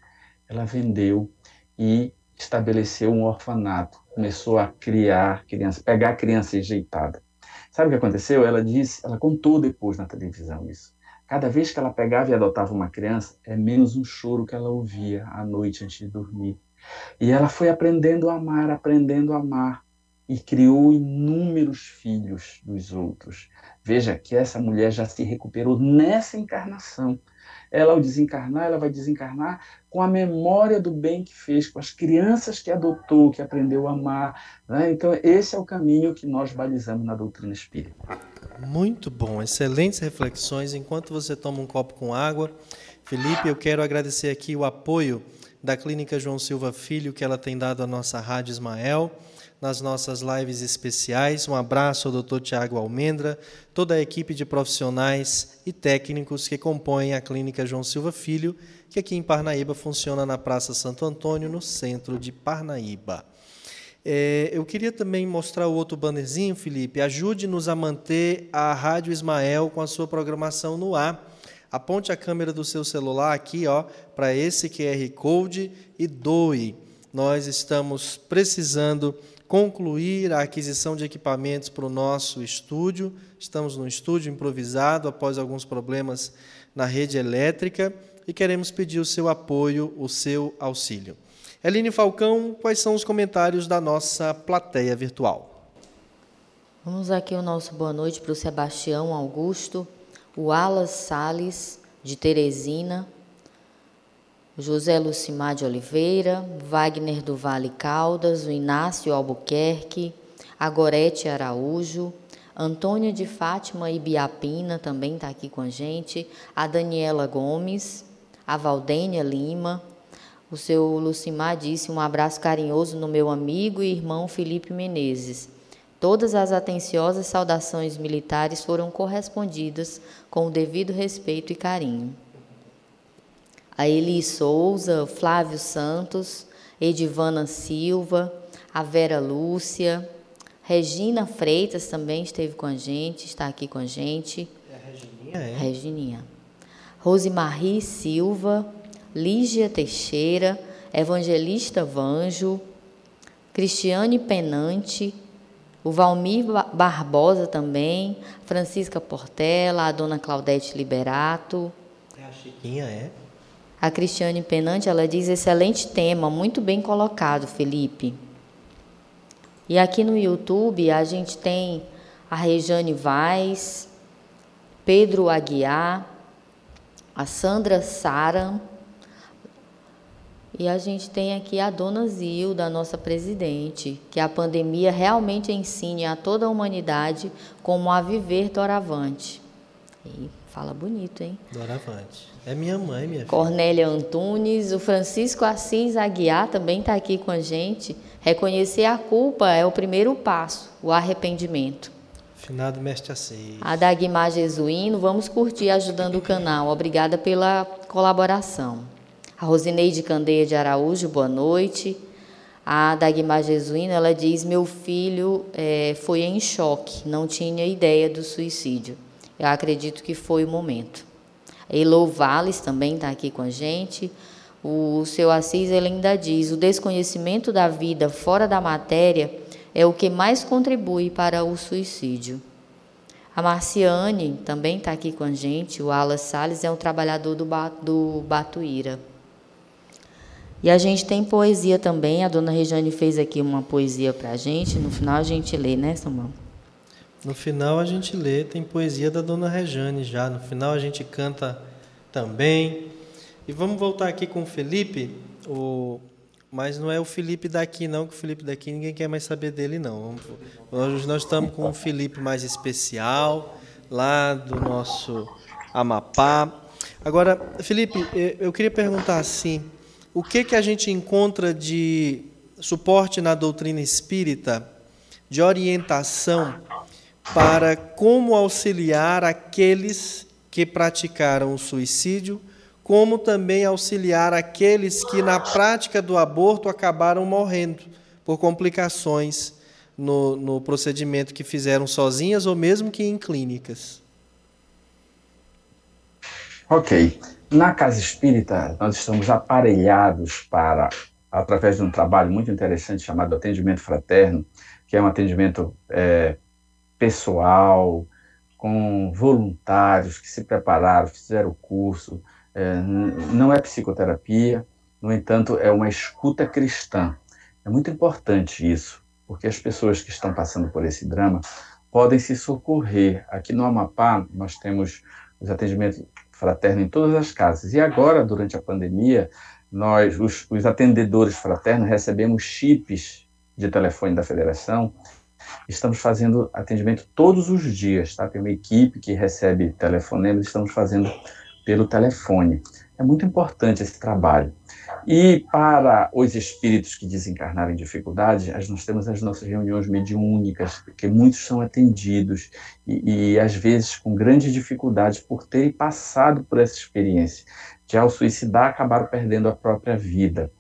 Ela vendeu e estabeleceu um orfanato, começou a criar crianças, pegar criança rejeitada. Sabe o que aconteceu? Ela disse, ela contou depois na televisão isso. Cada vez que ela pegava e adotava uma criança, é menos um choro que ela ouvia à noite antes de dormir. E ela foi aprendendo a amar, aprendendo a amar e criou inúmeros filhos dos outros. Veja que essa mulher já se recuperou nessa encarnação. Ela, ao desencarnar, ela vai desencarnar com a memória do bem que fez, com as crianças que adotou, que aprendeu a amar. Né? Então, esse é o caminho que nós balizamos na doutrina espírita. Muito bom, excelentes reflexões. Enquanto você toma um copo com água, Felipe, eu quero agradecer aqui o apoio da Clínica João Silva Filho que ela tem dado à nossa Rádio Ismael nas nossas lives especiais. Um abraço ao Dr. Tiago Almendra, toda a equipe de profissionais e técnicos que compõem a Clínica João Silva Filho, que aqui em Parnaíba funciona na Praça Santo Antônio, no centro de Parnaíba. É, eu queria também mostrar o outro bannerzinho, Felipe. Ajude-nos a manter a Rádio Ismael com a sua programação no ar. Aponte a câmera do seu celular aqui, ó, para esse QR Code e doe. Nós estamos precisando concluir a aquisição de equipamentos para o nosso estúdio. Estamos no estúdio improvisado após alguns problemas na rede elétrica e queremos pedir o seu apoio, o seu auxílio. Eline Falcão, quais são os comentários da nossa plateia virtual? Vamos aqui o nosso boa noite para o Sebastião Augusto, o Alas Sales, de Teresina, José Lucimar de Oliveira, Wagner do Vale Caldas, o Inácio Albuquerque, a Gorete Araújo, Antônia de Fátima Ibiapina também está aqui com a gente, a Daniela Gomes, a Valdênia Lima. O seu Lucimar disse um abraço carinhoso no meu amigo e irmão Felipe Menezes. Todas as atenciosas saudações militares foram correspondidas com o devido respeito e carinho a Eli Souza, Flávio Santos, Edivana Silva, a Vera Lúcia, Regina Freitas também esteve com a gente, está aqui com a gente. É a Regininha, é? Regininha. Rosemarie Silva, Lígia Teixeira, Evangelista Vanjo, Cristiane Penante, o Valmir Barbosa também, Francisca Portela, a dona Claudete Liberato. É a Chiquinha, é? A Cristiane Penante, ela diz, excelente tema, muito bem colocado, Felipe. E aqui no YouTube a gente tem a Rejane Vaz, Pedro Aguiar, a Sandra Saran, e a gente tem aqui a dona Zilda, nossa presidente, que a pandemia realmente ensine a toda a humanidade como a viver doravante. E fala bonito, hein? Doravante. É minha mãe, minha filha. Cornélia Antunes, o Francisco Assis Aguiar também está aqui com a gente. Reconhecer a culpa é o primeiro passo, o arrependimento. Finado Mestre Assis. A Dagmar Jesuíno, vamos curtir ajudando o canal. Obrigada pela colaboração. A Rosineide Candeia de Araújo, boa noite. A Dagmar Jesuíno, ela diz: Meu filho é, foi em choque, não tinha ideia do suicídio. Eu acredito que foi o momento. Elô Valles também está aqui com a gente. O seu Assis ele ainda diz: o desconhecimento da vida fora da matéria é o que mais contribui para o suicídio. A Marciane também está aqui com a gente. O Alas Salles é um trabalhador do, do Batuíra. E a gente tem poesia também. A dona Regiane fez aqui uma poesia para a gente. No final a gente lê, né, Samuel? No final a gente lê, tem poesia da dona Rejane já. No final a gente canta também. E vamos voltar aqui com o Felipe. O... Mas não é o Felipe daqui, não, que o Felipe daqui ninguém quer mais saber dele, não. Nós, nós estamos com um Felipe mais especial, lá do nosso Amapá. Agora, Felipe, eu queria perguntar assim: o que, que a gente encontra de suporte na doutrina espírita, de orientação para como auxiliar aqueles que praticaram o suicídio, como também auxiliar aqueles que, na prática do aborto, acabaram morrendo por complicações no, no procedimento que fizeram sozinhas ou mesmo que em clínicas. Ok. Na casa espírita, nós estamos aparelhados para, através de um trabalho muito interessante chamado atendimento fraterno, que é um atendimento é, pessoal, com voluntários que se prepararam, fizeram o curso. É, não é psicoterapia, no entanto, é uma escuta cristã. É muito importante isso, porque as pessoas que estão passando por esse drama podem se socorrer. Aqui no Amapá, nós temos os atendimentos fraternos em todas as casas. E agora, durante a pandemia, nós, os, os atendedores fraternos, recebemos chips de telefone da federação Estamos fazendo atendimento todos os dias, tá? Tem uma equipe que recebe telefonemas, estamos fazendo pelo telefone. É muito importante esse trabalho. E para os espíritos que desencarnaram em dificuldade, nós temos as nossas reuniões mediúnicas, que muitos são atendidos e, e às vezes com grande dificuldade por terem passado por essa experiência de ao suicidar acabaram perdendo a própria vida.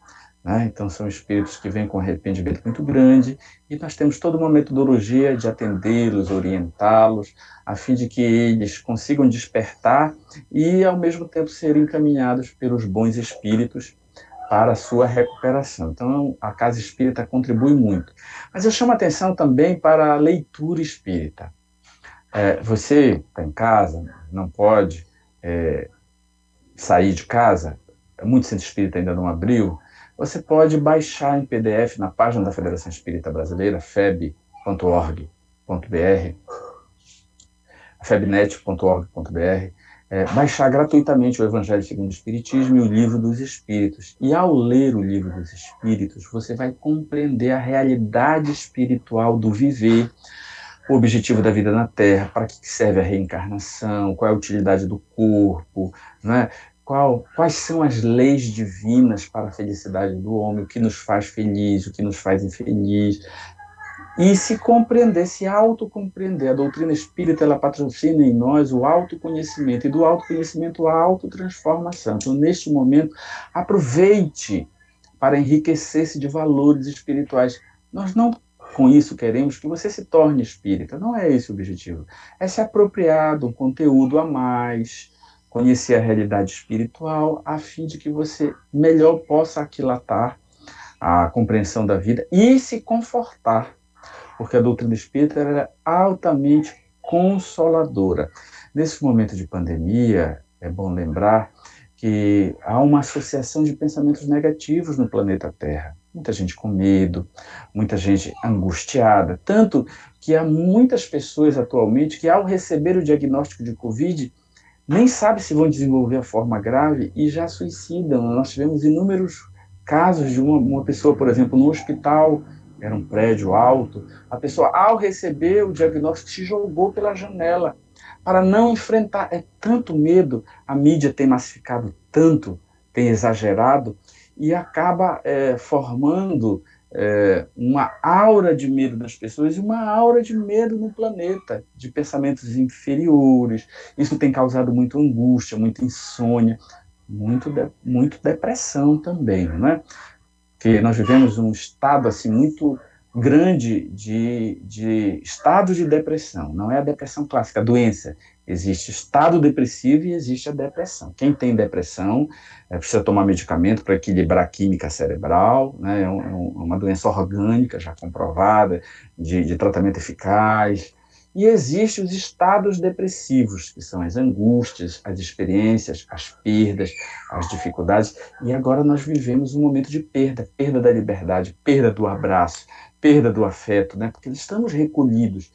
Né? Então, são espíritos que vêm com arrependimento muito grande e nós temos toda uma metodologia de atendê-los, orientá-los, a fim de que eles consigam despertar e, ao mesmo tempo, serem encaminhados pelos bons espíritos para a sua recuperação. Então, a casa espírita contribui muito. Mas eu chamo a atenção também para a leitura espírita. É, você está em casa, não pode é, sair de casa, muito centro espírita ainda não abriu, você pode baixar em PDF na página da Federação Espírita Brasileira, feb.org.br, febnet.org.br, é, baixar gratuitamente o Evangelho segundo o Espiritismo e o Livro dos Espíritos. E ao ler o Livro dos Espíritos, você vai compreender a realidade espiritual do viver, o objetivo da vida na Terra, para que serve a reencarnação, qual é a utilidade do corpo, né? Qual, quais são as leis divinas para a felicidade do homem, o que nos faz feliz, o que nos faz infeliz. E se compreender, se autocompreender. A doutrina espírita, ela patrocina em nós o autoconhecimento, e do autoconhecimento a autotransformação. Então, neste momento, aproveite para enriquecer-se de valores espirituais. Nós não com isso queremos que você se torne espírita. Não é esse o objetivo. É se apropriar de um conteúdo a mais, conhecer a realidade espiritual, a fim de que você melhor possa aquilatar a compreensão da vida e se confortar, porque a doutrina espírita é altamente consoladora. Nesse momento de pandemia, é bom lembrar que há uma associação de pensamentos negativos no planeta Terra. Muita gente com medo, muita gente angustiada, tanto que há muitas pessoas atualmente que, ao receber o diagnóstico de Covid, nem sabe se vão desenvolver a forma grave e já suicidam. Nós tivemos inúmeros casos de uma, uma pessoa, por exemplo, no hospital, era um prédio alto, a pessoa, ao receber o diagnóstico, se jogou pela janela para não enfrentar. É tanto medo, a mídia tem massificado tanto, tem exagerado, e acaba é, formando é, uma aura de medo das pessoas e uma aura de medo no planeta, de pensamentos inferiores. Isso tem causado muita angústia, muita insônia, muito, de, muito depressão também, né? Que nós vivemos um estado assim muito grande de, de estado de depressão. Não é a depressão clássica, a doença. Existe estado depressivo e existe a depressão. Quem tem depressão é, precisa tomar medicamento para equilibrar a química cerebral, né? é, um, é uma doença orgânica já comprovada, de, de tratamento eficaz. E existem os estados depressivos, que são as angústias, as experiências, as perdas, as dificuldades. E agora nós vivemos um momento de perda, perda da liberdade, perda do abraço, perda do afeto, né? porque estamos recolhidos.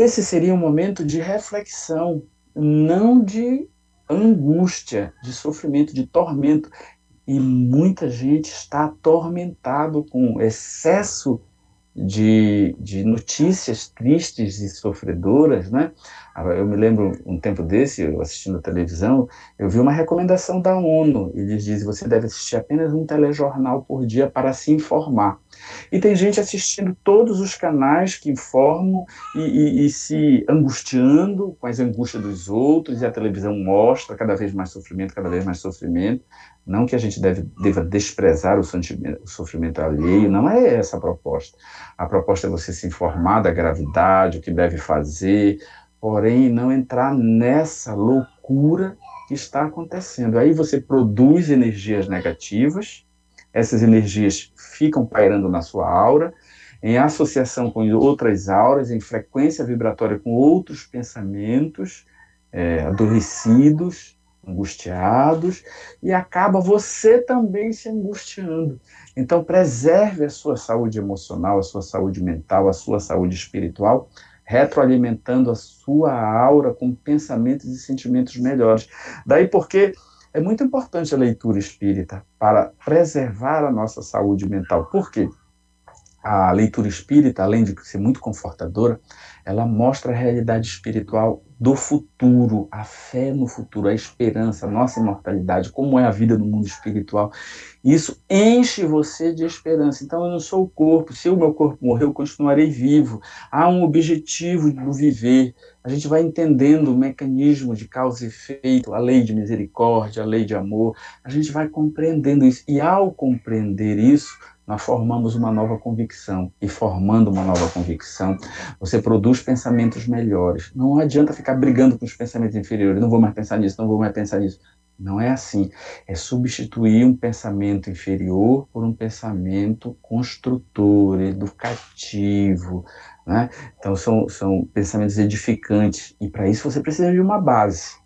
Esse seria um momento de reflexão, não de angústia, de sofrimento, de tormento. E muita gente está atormentado com excesso de, de notícias tristes e sofredoras, né? Eu me lembro um tempo desse, assistindo a televisão, eu vi uma recomendação da ONU. Eles dizem você deve assistir apenas um telejornal por dia para se informar. E tem gente assistindo todos os canais que informam e, e, e se angustiando com as angústias dos outros, e a televisão mostra cada vez mais sofrimento, cada vez mais sofrimento. Não que a gente deve, deva desprezar o, o sofrimento alheio, não é essa a proposta. A proposta é você se informar da gravidade, o que deve fazer, porém não entrar nessa loucura que está acontecendo. Aí você produz energias negativas, essas energias ficam pairando na sua aura, em associação com outras auras, em frequência vibratória com outros pensamentos é, adoecidos, angustiados, e acaba você também se angustiando. Então, preserve a sua saúde emocional, a sua saúde mental, a sua saúde espiritual, retroalimentando a sua aura com pensamentos e sentimentos melhores. Daí porque é muito importante a leitura espírita para preservar a nossa saúde mental. Por quê? A leitura espírita, além de ser muito confortadora, ela mostra a realidade espiritual do futuro, a fé no futuro, a esperança, a nossa imortalidade, como é a vida no mundo espiritual. Isso enche você de esperança. Então, eu não sou o corpo. Se o meu corpo morrer, eu continuarei vivo. Há um objetivo do viver. A gente vai entendendo o mecanismo de causa e efeito, a lei de misericórdia, a lei de amor. A gente vai compreendendo isso. E ao compreender isso, nós formamos uma nova convicção. E formando uma nova convicção, você produz pensamentos melhores. Não adianta ficar brigando com os pensamentos inferiores. Não vou mais pensar nisso, não vou mais pensar nisso. Não é assim. É substituir um pensamento inferior por um pensamento construtor, educativo. Né? Então, são, são pensamentos edificantes. E para isso você precisa de uma base.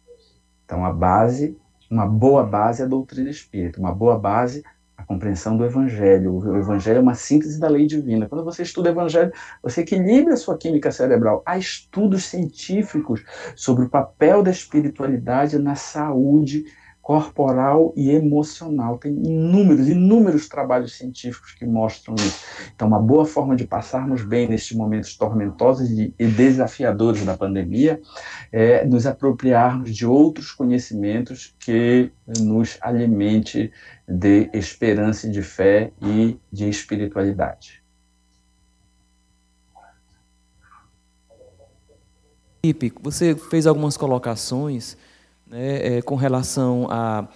Então, a base, uma boa base é a doutrina espírita. Uma boa base, compreensão do Evangelho. O Evangelho é uma síntese da lei divina. Quando você estuda o Evangelho, você equilibra a sua química cerebral. Há estudos científicos sobre o papel da espiritualidade na saúde corporal e emocional. Tem inúmeros, inúmeros trabalhos científicos que mostram isso. Então, uma boa forma de passarmos bem nestes momentos tormentosos e desafiadores da pandemia é nos apropriarmos de outros conhecimentos que nos alimente de esperança, de fé e de espiritualidade. Você fez algumas colocações né, é, com relação à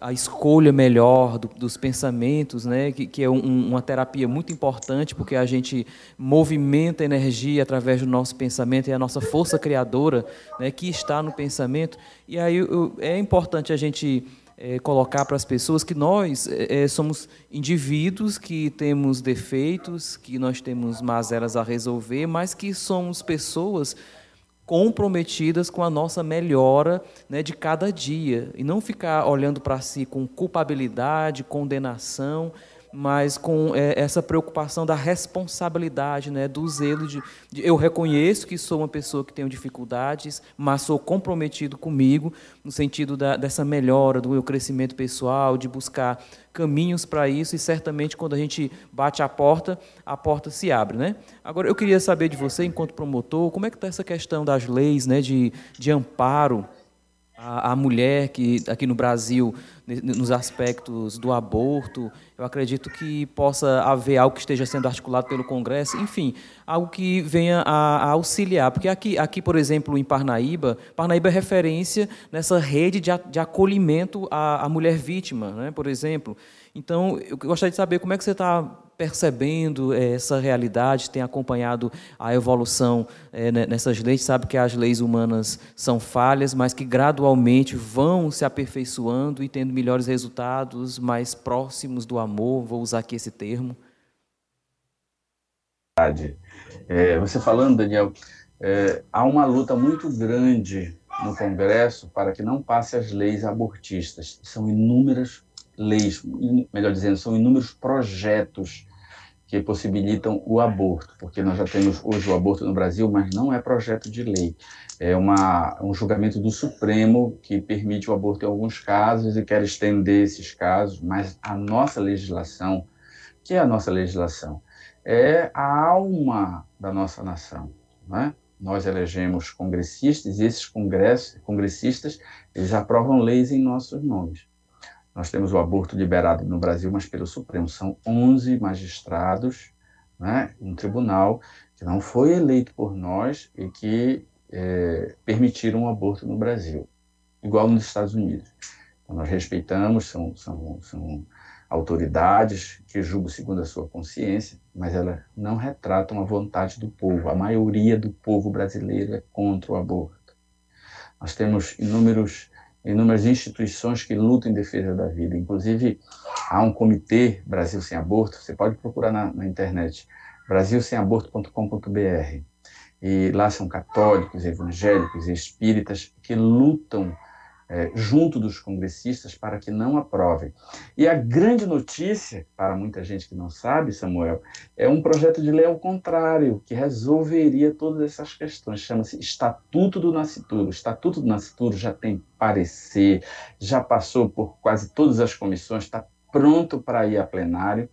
a, a, escolha melhor do, dos pensamentos, né, que, que é um, uma terapia muito importante, porque a gente movimenta energia através do nosso pensamento e a nossa força criadora né, que está no pensamento. E aí eu, é importante a gente é, colocar para as pessoas que nós é, é, somos indivíduos que temos defeitos, que nós temos mazelas a resolver, mas que somos pessoas comprometidas com a nossa melhora né, de cada dia. E não ficar olhando para si com culpabilidade, condenação, mas com é, essa preocupação da responsabilidade, né, do zelo de, de, eu reconheço que sou uma pessoa que tenho dificuldades, mas sou comprometido comigo no sentido da, dessa melhora, do meu crescimento pessoal, de buscar caminhos para isso e certamente quando a gente bate a porta, a porta se abre, né? Agora eu queria saber de você, enquanto promotor, como é que está essa questão das leis, né, de, de amparo a, a mulher que aqui no Brasil nos aspectos do aborto. Eu acredito que possa haver algo que esteja sendo articulado pelo Congresso, enfim, algo que venha a, a auxiliar. Porque aqui, aqui, por exemplo, em Parnaíba, Parnaíba é referência nessa rede de, de acolhimento à, à mulher vítima, né, por exemplo. Então, eu gostaria de saber como é que você está percebendo é, essa realidade, tem acompanhado a evolução é, nessas leis, sabe que as leis humanas são falhas, mas que gradualmente vão se aperfeiçoando e tendo melhores resultados, mais próximos do amor, vou usar aqui esse termo. É, você falando, Daniel, é, há uma luta muito grande no Congresso para que não passe as leis abortistas. São inúmeras leis, melhor dizendo, são inúmeros projetos que possibilitam o aborto, porque nós já temos hoje o aborto no Brasil, mas não é projeto de lei. É uma, um julgamento do Supremo que permite o aborto em alguns casos e quer estender esses casos, mas a nossa legislação, que é a nossa legislação, é a alma da nossa nação, né? Nós elegemos congressistas e esses congressistas eles aprovam leis em nossos nomes. Nós temos o aborto liberado no Brasil, mas pelo Supremo. São 11 magistrados, né, um tribunal que não foi eleito por nós e que é, permitiram o aborto no Brasil, igual nos Estados Unidos. Então, nós respeitamos, são, são, são autoridades que julgam segundo a sua consciência, mas elas não retratam a vontade do povo. A maioria do povo brasileiro é contra o aborto. Nós temos inúmeros inúmeras instituições que lutam em defesa da vida. Inclusive, há um comitê Brasil Sem Aborto, você pode procurar na, na internet, brasilsemaborto.com.br. E lá são católicos, evangélicos espíritas que lutam é, junto dos congressistas para que não aprovem. E a grande notícia, para muita gente que não sabe, Samuel, é um projeto de lei ao contrário, que resolveria todas essas questões. Chama-se Estatuto do Nascituro. O Estatuto do Nascituro já tem parecer, já passou por quase todas as comissões, está pronto para ir a plenário.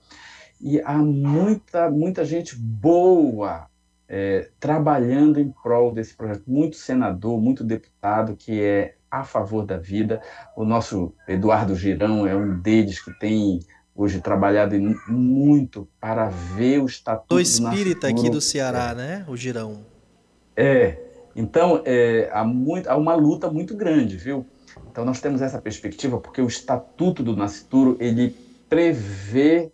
E há muita, muita gente boa é, trabalhando em prol desse projeto. Muito senador, muito deputado que é a favor da vida. O nosso Eduardo Girão é um deles que tem hoje trabalhado muito para ver o estatuto do espírita aqui do Ceará, né? O Girão. É. Então, é, há, muito, há uma luta muito grande, viu? Então, nós temos essa perspectiva porque o Estatuto do Nascituro, ele prevê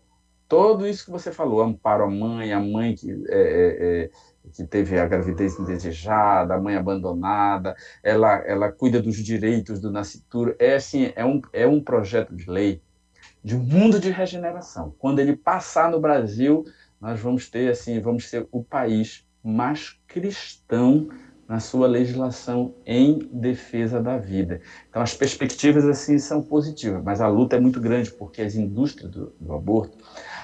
tudo isso que você falou, amparo à mãe, a mãe que é, é, é que teve a gravidez indesejada, a mãe abandonada, ela, ela cuida dos direitos do nascituro. É, assim, é, um, é um projeto de lei de um mundo de regeneração. Quando ele passar no Brasil, nós vamos ter assim, vamos ser o país mais cristão na sua legislação em defesa da vida. Então as perspectivas assim são positivas, mas a luta é muito grande porque as indústrias do, do aborto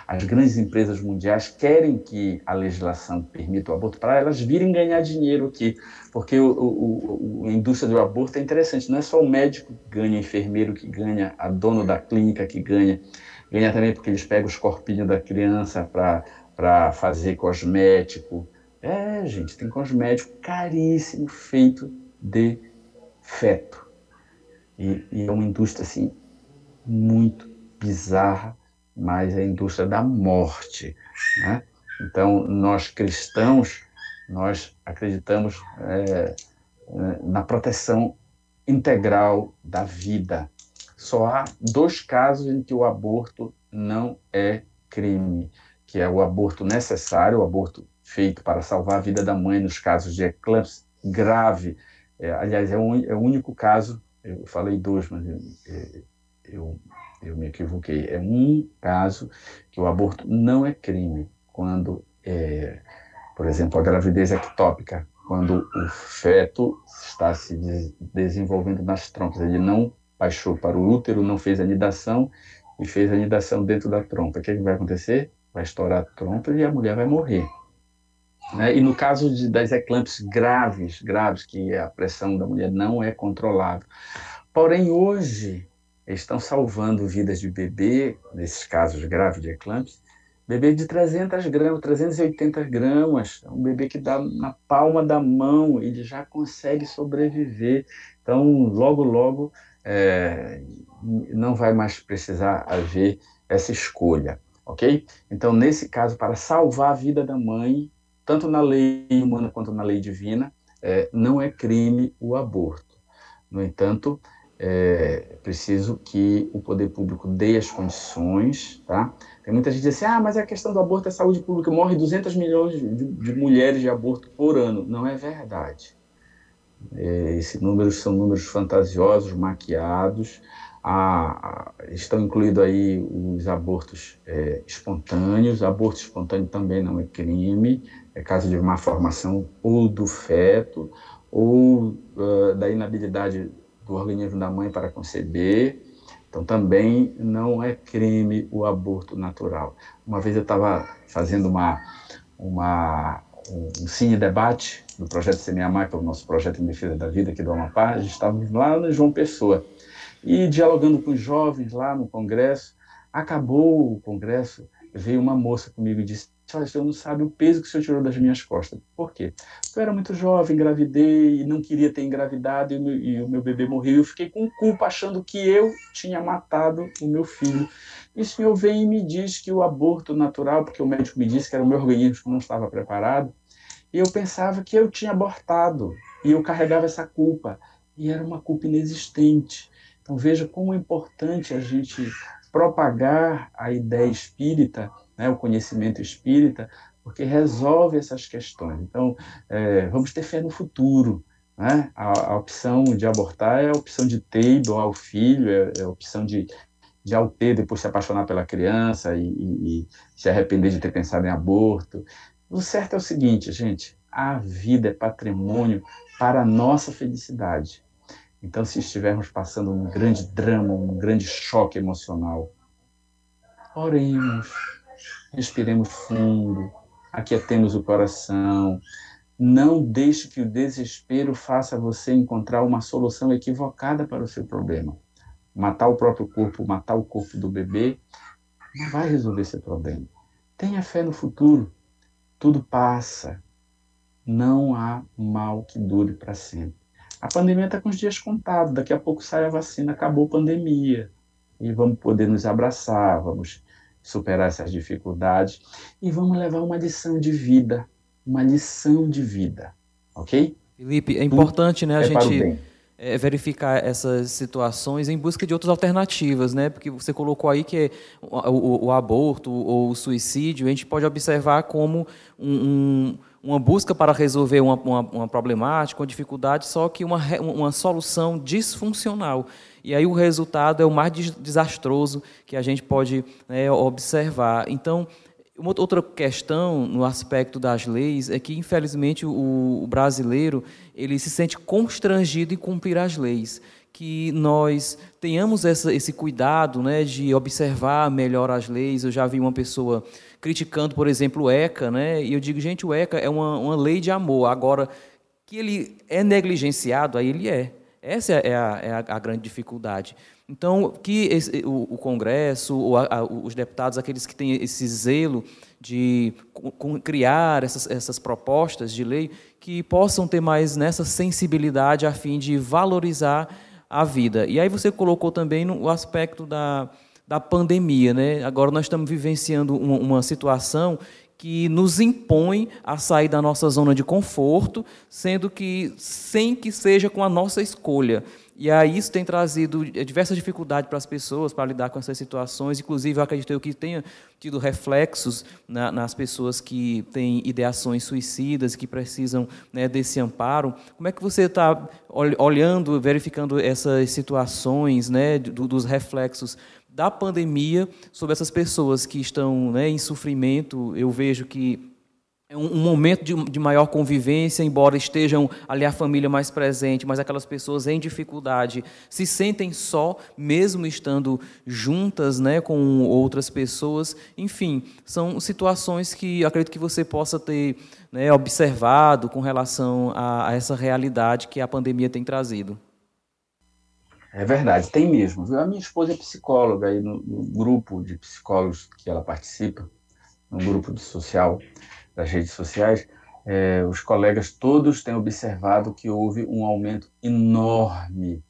as grandes empresas mundiais querem que a legislação permita o aborto para elas virem ganhar dinheiro aqui, porque o, o, o, a indústria do aborto é interessante, não é só o médico que ganha, o enfermeiro que ganha, a dona da clínica que ganha, ganha também porque eles pegam os corpinhos da criança para fazer cosmético. É, gente, tem cosmético caríssimo feito de feto. E, e é uma indústria assim muito bizarra mas a indústria da morte. Né? Então, nós cristãos, nós acreditamos é, é, na proteção integral da vida. Só há dois casos em que o aborto não é crime, que é o aborto necessário, o aborto feito para salvar a vida da mãe nos casos de eclâmpsia grave. É, aliás, é, é o único caso, eu falei dois, mas eu, eu eu me equivoquei. É um caso que o aborto não é crime quando, é, por exemplo, a gravidez ectópica, quando o feto está se desenvolvendo nas trompas, ele não baixou para o útero, não fez anidação e fez anidação dentro da trompa. O que, é que vai acontecer? Vai estourar a trompa e a mulher vai morrer. Né? E no caso de, das eclâmpsias graves, graves, que a pressão da mulher não é controlável. Porém, hoje, estão salvando vidas de bebê, nesses casos graves de eclâmpsia, bebê de 300 gramas, 380 gramas, um bebê que dá na palma da mão, ele já consegue sobreviver. Então, logo, logo, é, não vai mais precisar haver essa escolha, ok? Então, nesse caso, para salvar a vida da mãe, tanto na lei humana quanto na lei divina, é, não é crime o aborto. No entanto, é preciso que o poder público dê as condições, tá? Tem muita gente que diz assim, ah, mas a questão do aborto é saúde pública, morre 200 milhões de, de mulheres de aborto por ano. Não é verdade. É, esses números são números fantasiosos, maquiados, a, a, estão incluídos aí os abortos é, espontâneos, aborto espontâneo também não é crime, é caso de má formação ou do feto, ou uh, da inabilidade do organismo da mãe para conceber, então também não é crime o aborto natural. Uma vez eu estava fazendo uma, uma, um cine debate do projeto Semeamar, que é o nosso projeto em defesa da vida aqui do Amapá, a gente estava lá no João Pessoa, e dialogando com os jovens lá no congresso, acabou o congresso, veio uma moça comigo e disse, senhor não sabe o peso que o senhor tirou das minhas costas. Por quê? Eu era muito jovem, engravidei não queria ter engravidado e meu, e o meu bebê morreu. Eu fiquei com culpa achando que eu tinha matado o meu filho. E o senhor vem e me diz que o aborto natural, porque o médico me disse que era o meu organismo que não estava preparado, e eu pensava que eu tinha abortado e eu carregava essa culpa. E era uma culpa inexistente. Então veja como é importante a gente propagar a ideia espírita né, o conhecimento espírita, porque resolve essas questões. Então, é, vamos ter fé no futuro. Né? A, a, opção de abortar é a opção de ter e doar o filho, é, é a opção de, de ao ter, depois se apaixonar pela criança e, e, e se arrepender de ter pensado em aborto. O certo é o seguinte, gente, a vida é patrimônio para a nossa felicidade. Então, se estivermos passando um grande drama, um grande choque emocional, oremos, respiremos fundo, aquietemos o coração. Não deixe que o desespero faça você encontrar uma solução equivocada para o seu problema. Matar o próprio corpo, matar o corpo do bebê, não vai resolver esse problema. Tenha fé no futuro. Tudo passa. Não há mal que dure para sempre. A pandemia está com os dias contados. Daqui a pouco sai a vacina, acabou a pandemia. E vamos poder nos abraçar, vamos superar essas dificuldades e vamos levar uma lição de vida, uma lição de vida, ok? Felipe, é importante, né, a é gente é, verificar essas situações em busca de outras alternativas, né? Porque você colocou aí que o, o, o aborto ou o suicídio, a gente pode observar como um, um uma busca para resolver uma, uma, uma, problemática, uma dificuldade, só que uma, uma solução disfuncional. E aí o resultado é o mais desastroso que a gente pode né, observar. Então, uma outra questão no aspecto das leis é que, infelizmente, o, brasileiro ele se sente constrangido em cumprir as leis que nós tenhamos essa, esse cuidado né, de observar melhor as leis. Eu já vi uma pessoa criticando, por exemplo, o ECA, né, e eu digo, gente, o ECA é uma, uma lei de amor. Agora, que ele é negligenciado, aí ele é. Essa é é a, a grande dificuldade. Então, que esse, o, o, Congresso, a, os deputados, aqueles que têm esse zelo de criar essas, essas propostas de lei, que possam ter mais nessa sensibilidade a fim de valorizar a vida. E aí você colocou também o aspecto da, da pandemia. Né? Agora nós estamos vivenciando uma, uma situação que nos impõe a sair da nossa zona de conforto, sendo que sem que seja com a nossa escolha. E aí isso tem trazido diversas dificuldades para as pessoas para lidar com essas situações. Inclusive, eu acredito que tenha tido reflexos na, nas pessoas que têm ideações suicidas, que precisam né, desse amparo. Como é que você está olhando, verificando essas situações, né, do, dos reflexos da pandemia sobre essas pessoas que estão né, em sofrimento? Eu vejo que um, momento de, de, maior convivência, embora estejam ali a família mais presente, mas aquelas pessoas em dificuldade se sentem só, mesmo estando juntas né, com outras pessoas. Enfim, são situações que acredito que você possa ter né, observado com relação a, a, essa realidade que a pandemia tem trazido. É verdade, tem mesmo. A minha esposa é psicóloga e no, no grupo de psicólogos que ela participa, no grupo de social das redes sociais, é, os colegas todos têm observado que houve um aumento enorme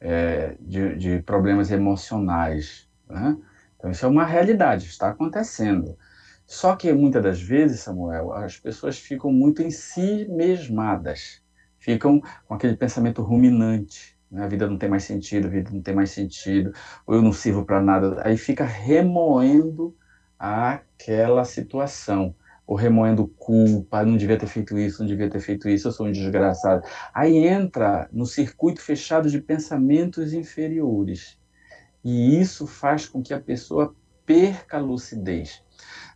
é, de, de, problemas emocionais. Né? Então, isso é uma realidade, está acontecendo. Só que muitas das vezes, Samuel, as pessoas ficam muito em si mesmadas, ficam com aquele pensamento ruminante. né? a vida não tem mais sentido, a vida não tem mais sentido, ou eu não sirvo para nada. Aí fica remoendo aquela situação, ou remoendo culpa, não devia ter feito isso, não devia ter feito isso, eu sou um desgraçado. Aí entra no circuito fechado de pensamentos inferiores. E isso faz com que a pessoa perca a lucidez.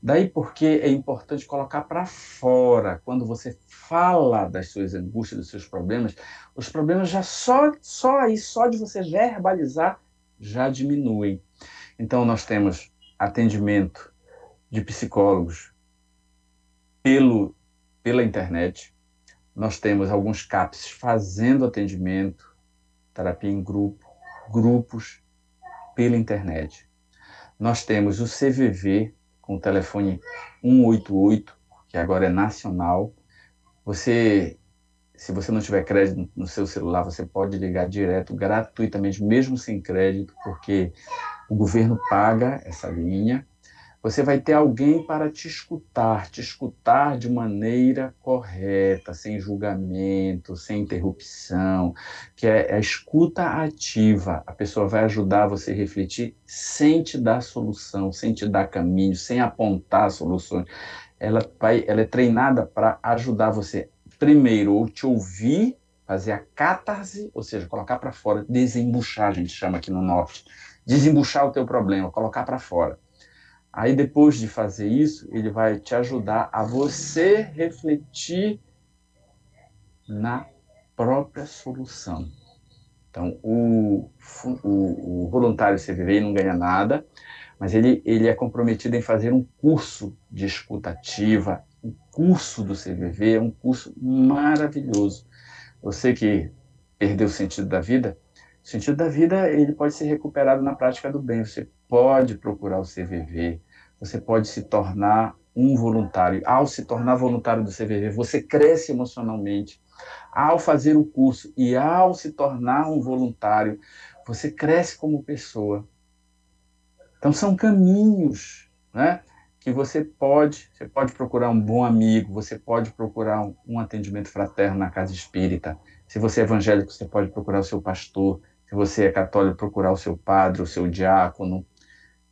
Daí porque é importante colocar para fora, quando você fala das suas angústias, dos seus problemas, os problemas já só, só aí, só de você verbalizar, já diminuem. Então nós temos atendimento de psicólogos pelo, pela internet, nós temos alguns CAPs fazendo atendimento, terapia em grupo, grupos pela internet. Nós temos o CVV, com o telefone 188, que agora é nacional. Você, se você não tiver crédito no seu celular, você pode ligar direto, gratuitamente, mesmo sem crédito, porque o governo paga essa linha você vai ter alguém para te escutar, te escutar de maneira correta, sem julgamento, sem interrupção, que é a escuta ativa. A pessoa vai ajudar você a refletir sem te dar solução, sem te dar caminho, sem apontar soluções. Ela, vai, ela é treinada para ajudar você, primeiro, ou te ouvir, fazer a catarse, ou seja, colocar para fora, desembuchar, a gente chama aqui no norte. Desembuchar o teu problema, colocar para fora Aí depois de fazer isso, ele vai te ajudar a você refletir na própria solução. Então, o, o, o voluntário CVV não ganha nada, mas ele, ele é comprometido em fazer um curso de escutativa, um curso do CVV, é um curso maravilhoso. Você que perdeu o sentido da vida, o sentido da vida ele pode ser recuperado na prática do bem. Você pode procurar o CVV, você pode se tornar um voluntário. Ao se tornar voluntário do CVV, você cresce emocionalmente. Ao fazer o curso e ao se tornar um voluntário, você cresce como pessoa. Então são caminhos, né? Que você pode, você pode procurar um bom amigo, você pode procurar um, um atendimento fraterno na casa espírita. Se você é evangélico, você pode procurar o seu pastor. Se você é católico, procurar o seu padre, o seu diácono,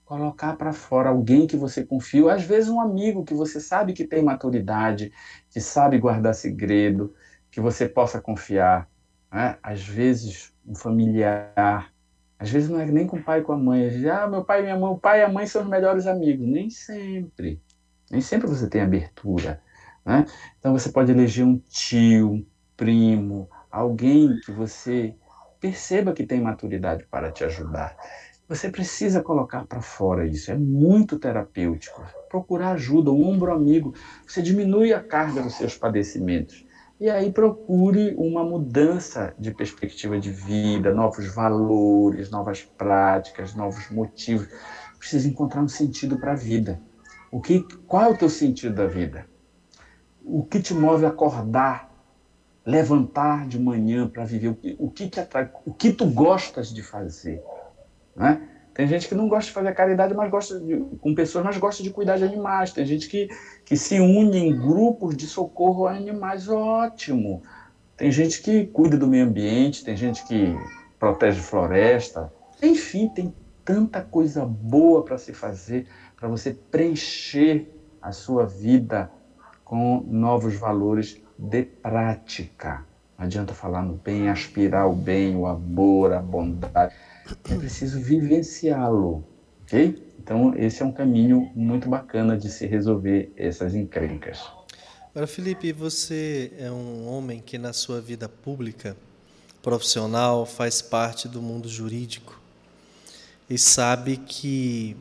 colocar para fora alguém que você confia, às vezes um amigo que você sabe que tem maturidade, que sabe guardar segredo, que você possa confiar. Né? Às vezes um familiar, às vezes não é nem com o pai e com a mãe. Vezes, ah, meu pai e minha mãe, o pai e a mãe são os melhores amigos. Nem sempre. Nem sempre você tem abertura. Né? Então você pode eleger um tio, um primo, alguém que você perceba que tem maturidade para te ajudar. Você precisa colocar para fora isso, é muito terapêutico. Procurar ajuda, um ombro amigo, você diminui a carga dos seus padecimentos. E aí procure uma mudança de perspectiva de vida, novos valores, novas práticas, novos motivos. Precisa encontrar um sentido para a vida. O que, qual é o teu sentido da vida? O que te move a acordar, levantar de manhã para viver? O que, o que te atrai? O que tu gostas de fazer? Né? Tem gente que não gosta de fazer caridade, mas gosta de, com pessoas, mas gosta de cuidar de animais. Tem gente que, que se une em grupos de socorro a animais, ótimo. Tem gente que cuida do meio ambiente, tem gente que protege floresta. Enfim, tem tanta coisa boa para se fazer, para você preencher a sua vida com novos valores de prática. Não adianta falar no bem, aspirar o bem, o amor, a bondade é preciso vivenciá-lo, ok? Então, esse é um caminho muito bacana de se resolver essas encrencas. Agora, Felipe, você é um homem que na sua vida pública, profissional, faz parte do mundo jurídico e sabe que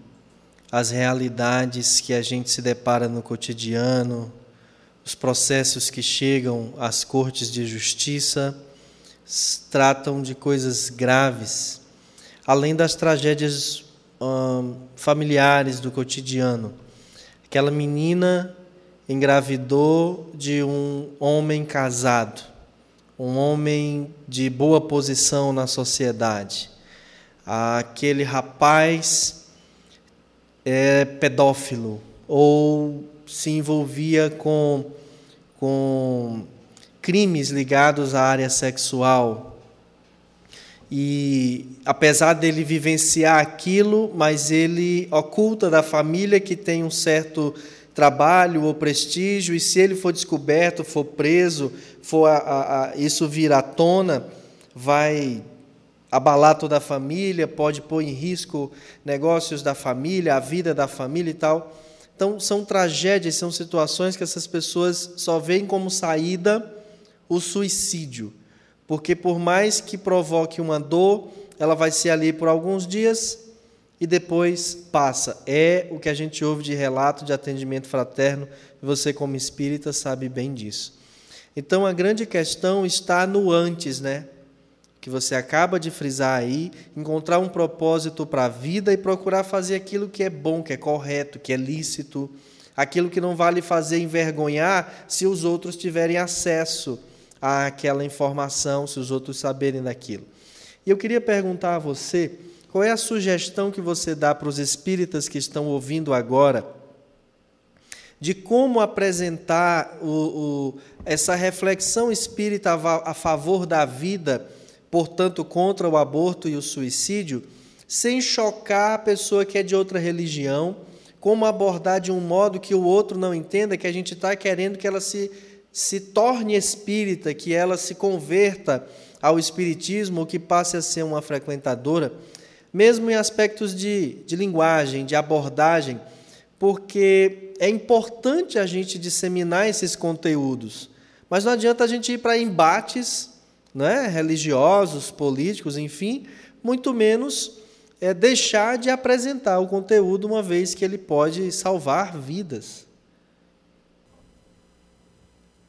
as realidades que a gente se depara no cotidiano, os processos que chegam às cortes de justiça, tratam de coisas graves além das tragédias hum, familiares do cotidiano. Aquela menina engravidou de um homem casado, um homem de boa posição na sociedade. Aquele rapaz é pedófilo ou se envolvia com, com crimes ligados à área sexual e apesar dele vivenciar aquilo, mas ele oculta da família que tem um certo trabalho ou prestígio, e se ele for descoberto, for preso, for a, a, a, isso vir à tona, vai abalar toda a família, pode pôr em risco negócios da família, a vida da família e tal. Então, são tragédias, são situações que essas pessoas só veem como saída o suicídio. Porque, por mais que provoque uma dor, ela vai ser ali por alguns dias e depois passa. É o que a gente ouve de relato de atendimento fraterno, você, como espírita, sabe bem disso. Então, a grande questão está no antes, né? que você acaba de frisar aí, encontrar um propósito para a vida e procurar fazer aquilo que é bom, que é correto, que é lícito, aquilo que não vale fazer envergonhar se os outros tiverem acesso àquela informação, se os outros saberem daquilo. E eu queria perguntar a você, qual é a sugestão que você dá para os espíritas que estão ouvindo agora? de como apresentar o, o, essa reflexão espírita a, a favor da vida portanto, contra o aborto e o suicídio, sem chocar a pessoa que é de outra religião, como abordar de um modo que o outro não entenda que a gente está querendo que ela se, se torne espírita, que ela se converta ao espiritismo ou que passe a ser uma frequentadora, mesmo em aspectos de, de linguagem, de abordagem, porque é importante a gente disseminar esses conteúdos, mas não adianta a gente ir para embates né, religiosos, políticos, enfim, muito menos é, deixar de apresentar o conteúdo, uma vez que ele pode salvar vidas.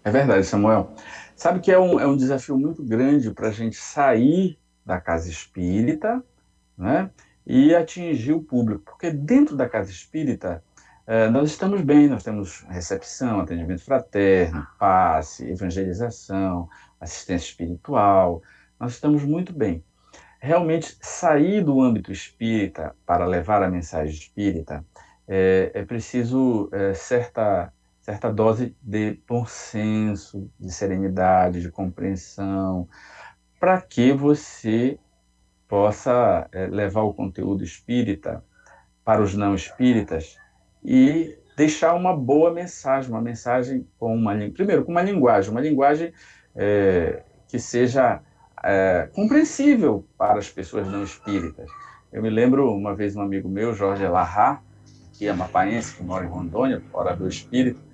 É verdade, Samuel. Sabe que é um, é um desafio muito grande para a gente sair da casa espírita né, e atingir o público, porque dentro da casa espírita é, nós estamos bem, nós temos recepção, atendimento fraterno, passe, evangelização, assistência espiritual, nós estamos muito bem. Realmente, sair do âmbito espírita para levar a mensagem espírita é, é preciso é, certa, certa dose de bom senso, de serenidade, de compreensão, para que você possa é, levar o conteúdo espírita para os não espíritas e deixar uma boa mensagem, uma mensagem com uma primeiro com uma linguagem, uma linguagem é, que seja é, compreensível para as pessoas não espíritas. Eu me lembro uma vez um amigo meu, Jorge Larra, que é mapaense, que mora em Rondônia, orador espírita,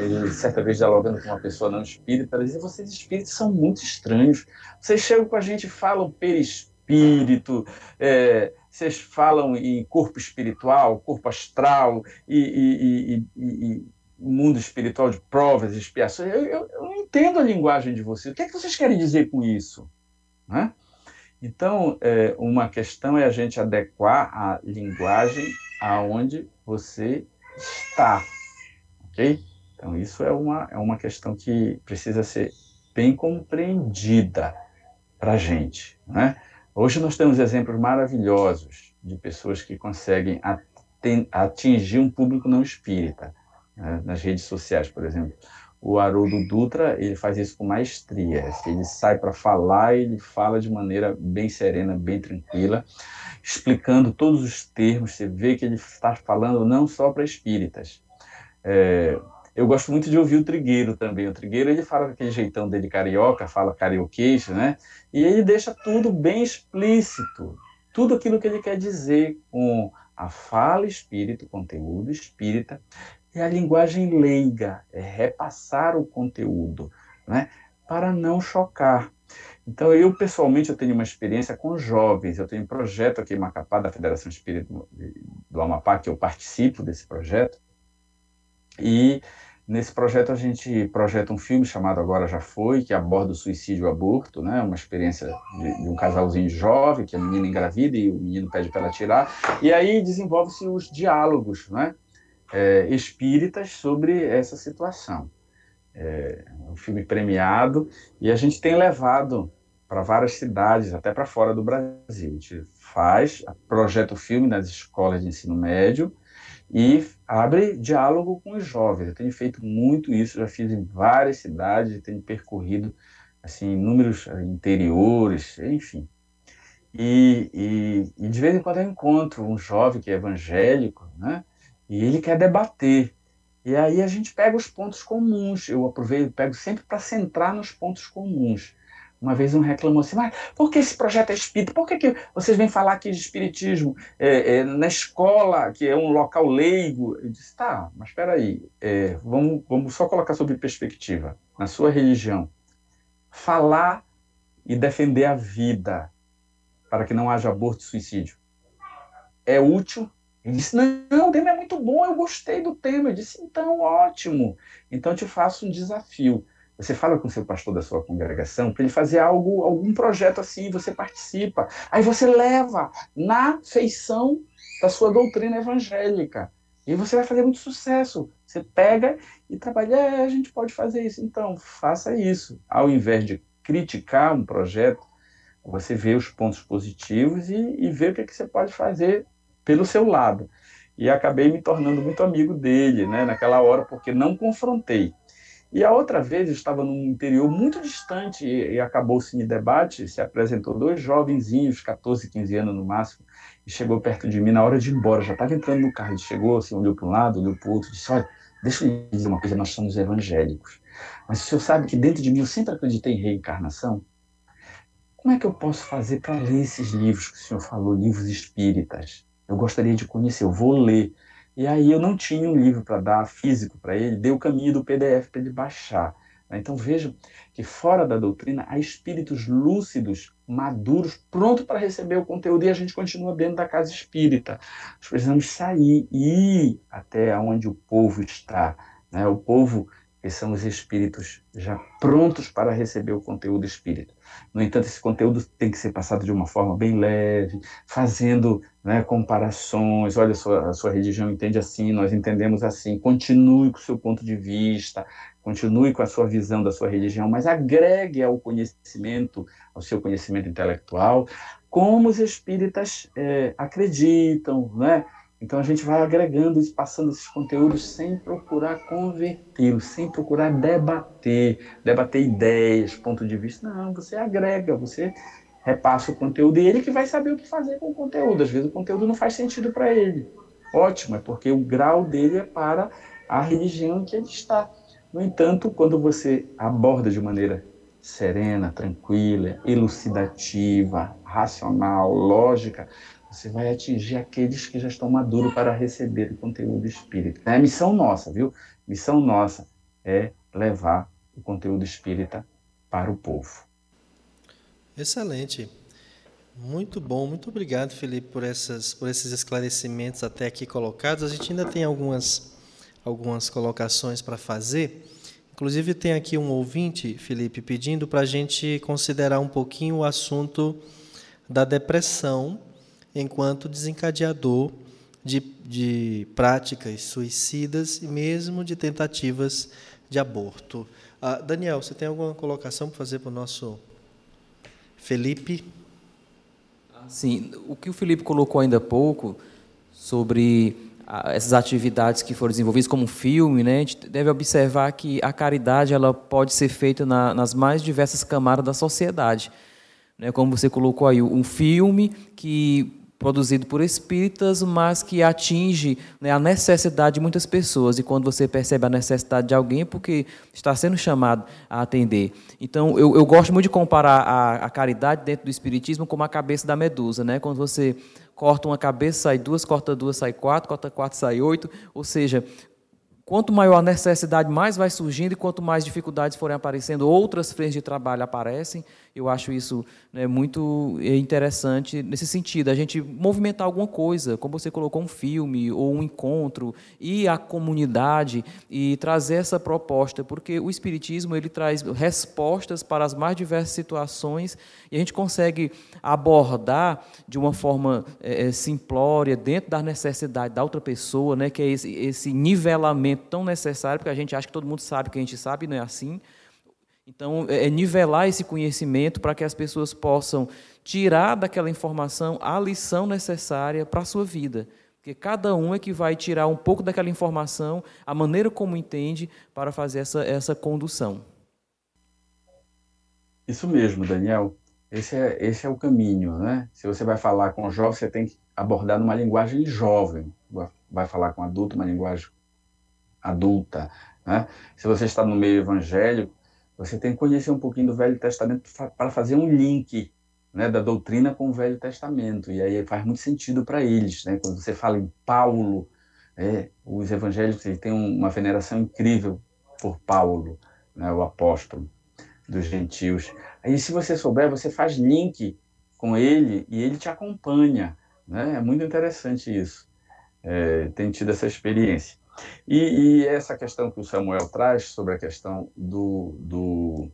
ele, certa vez, dialogando com uma pessoa não espírita, ela dizia: vocês espíritos são muito estranhos. Vocês chegam com a gente e falam perispírito, é, vocês falam em corpo espiritual, corpo astral e, e, e, e mundo espiritual de provas, expiações. Eu, eu, eu, não entendo a linguagem de vocês. O que é que vocês querem dizer com isso? Né? Então, é, uma questão é a gente adequar a linguagem aonde você está, ok? Então, isso é uma, é uma questão que precisa ser bem compreendida para a gente, né? Hoje nós temos exemplos maravilhosos de pessoas que conseguem atingir um público não espírita né, nas redes sociais, por exemplo. O Haroldo Dutra, ele faz isso com maestria. Ele sai para falar e ele fala de maneira bem serena, bem tranquila, explicando todos os termos. Você vê que ele está falando não só para espíritas. É, eu gosto muito de ouvir o Trigueiro também. O Trigueiro, ele fala com aquele jeitão dele carioca, fala carioquês, né? E ele deixa tudo bem explícito. Tudo aquilo que ele quer dizer com a fala espírita, o conteúdo espírita, é a linguagem leiga, é repassar o conteúdo, né? para não chocar. Então, eu pessoalmente eu tenho uma experiência com jovens, eu tenho um projeto aqui em Macapá, da Federação Espírita do Amapá, que eu participo desse projeto, e nesse projeto a gente projeta um filme chamado Agora Já Foi, que aborda o suicídio e aborto, né? uma experiência de, de um casalzinho jovem, que a menina engravida e o menino pede para ela tirar, e aí desenvolve-se os diálogos, né? é, espíritas sobre essa situação. É um filme premiado e a gente tem levado para várias cidades, até para fora do Brasil. A gente faz, projeta o filme nas escolas de ensino médio e abre diálogo com os jovens. Eu tenho feito muito isso, já fiz em várias cidades, tenho percorrido assim inúmeros interiores, enfim. E, e, e, de vez em quando eu encontro um jovem que é evangélico, né? E ele quer debater. E aí a gente pega os pontos comuns. Eu aproveito, pego sempre para centrar nos pontos comuns. Uma vez um reclamou assim, mas por que esse projeto é espírita? Por que, que vocês vêm falar aqui de espiritismo é, é, na escola, que é um local leigo? Eu disse, tá, mas espera aí, é, vamos, vamos só colocar sobre perspectiva. Na sua religião, falar e defender a vida para que não haja aborto e suicídio é útil? Ele disse, não, o tema é muito bom, eu gostei do tema. Eu disse, então, ótimo. Então, eu te faço um desafio você fala com o seu pastor da sua congregação para ele fazer algo, algum projeto assim, você participa. Aí você leva na feição da sua doutrina evangélica. E você vai fazer muito sucesso. Você pega e trabalha, é, a gente pode fazer isso. Então, faça isso. Ao invés de criticar um projeto, você vê os pontos positivos e, e vê o que, é que você pode fazer pelo seu lado. E acabei me tornando muito amigo dele, né, naquela hora, porque não confrontei. E a outra vez estava num interior muito distante e, e acabou-se em debate, se apresentou dois jovenzinhos, 14, 15 anos no máximo, e chegou perto de mim na hora de ir embora, já estava entrando no carro, ele chegou assim, olhou para um lado, olhou para o outro, disse, olha, deixa eu dizer uma coisa, nós somos evangélicos, mas o senhor sabe que dentro de mim eu sempre acreditei em reencarnação? Como é que eu posso fazer para ler esses livros que o senhor falou, livros espíritas? Eu gostaria de conhecer, eu vou ler. E aí eu não tinha um livro para dar físico para ele, dei o caminho do PDF para ele baixar. Né? Então vejam que fora da doutrina há espíritos lúcidos, maduros, prontos para receber o conteúdo e a gente continua dentro da casa espírita. Nós precisamos sair e ir até onde o povo está. Né? O povo que são os espíritos já prontos para receber o conteúdo espírita. No entanto, esse conteúdo tem que ser passado de uma forma bem leve, fazendo né, comparações. Olha, a sua, religião entende assim, nós entendemos assim. Continue com o seu ponto de vista, continue com a sua visão da sua religião, mas agregue ao conhecimento, ao seu conhecimento intelectual, como os espíritas é, acreditam, né? Então a gente vai agregando e passando esses conteúdos sem procurar convertê-los, sem procurar debater, debater ideias, ponto de vista. Não, você agrega, você repassa o conteúdo e ele que vai saber o que fazer com o conteúdo. Às vezes o conteúdo não faz sentido para ele. Ótimo, é porque o grau dele é para a religião em que ele está. No entanto, quando você aborda de maneira serena, tranquila, elucidativa, racional, lógica, você vai atingir aqueles que já estão maduros para receber o conteúdo espírita. É a missão nossa, viu? Missão nossa é levar o conteúdo espírita para o povo. Excelente. Muito bom, muito obrigado, Felipe, por, essas, por esses esclarecimentos até aqui colocados. A gente ainda tem algumas, algumas colocações para fazer. Inclusive, tem aqui um ouvinte, Felipe, pedindo para a gente considerar um pouquinho o assunto da depressão enquanto desencadeador de, de práticas suicidas e mesmo de tentativas de aborto. Ah, Daniel, você tem alguma colocação para fazer para o nosso Felipe? Sim, o que o Felipe colocou ainda há pouco sobre essas atividades que foram desenvolvidas como um filme, né, a gente deve observar que a caridade ela pode ser feita na, nas mais diversas camadas da sociedade. Né, como você colocou aí, um filme que produzido por espíritas, mas que atinge né, a necessidade de muitas pessoas. E quando você percebe a necessidade de alguém, é porque está sendo chamado a atender. Então, eu, eu gosto muito de comparar a, a, caridade dentro do espiritismo com a cabeça da medusa. Né? Quando você corta uma cabeça, sai duas, corta duas, sai quatro, corta quatro, sai oito. Ou seja, Quanto maior a necessidade, mais vai surgindo, e quanto mais dificuldades forem aparecendo, outras frentes de trabalho aparecem. Eu acho isso né, muito é, interessante nesse sentido, a gente movimentar alguma coisa, como você colocou um filme ou um encontro, ir à comunidade e trazer essa proposta, porque o Espiritismo ele traz respostas para as mais diversas situações e a gente consegue abordar de uma forma é, simplória, dentro da necessidade da outra pessoa, né, que é esse, esse nivelamento tão necessário, porque a gente acha que todo mundo sabe que a gente sabe, não é assim. Então, é, é nivelar esse conhecimento para que as pessoas possam tirar daquela informação a lição necessária para a sua vida. Porque cada um é que vai tirar um pouco daquela informação, a maneira como entende, para fazer essa, essa condução. Isso mesmo, Daniel. esse é, esse é o caminho, né? Se você vai falar com jovem, você tem que abordar numa linguagem jovem. Vai falar com adulto, uma linguagem adulta, né? Se você está no meio evangélico, você tem que conhecer um pouquinho do Velho Testamento para fazer um link né, da doutrina com o Velho Testamento. E aí faz muito sentido para eles. Né? Quando você fala em Paulo, é, os evangélicos têm uma veneração incrível por Paulo, né, o apóstolo dos gentios. Aí, se você souber, você faz link com ele e ele te acompanha. Né? É muito interessante isso. É, tido essa experiência. E, e, essa questão que o Samuel traz sobre a questão do, do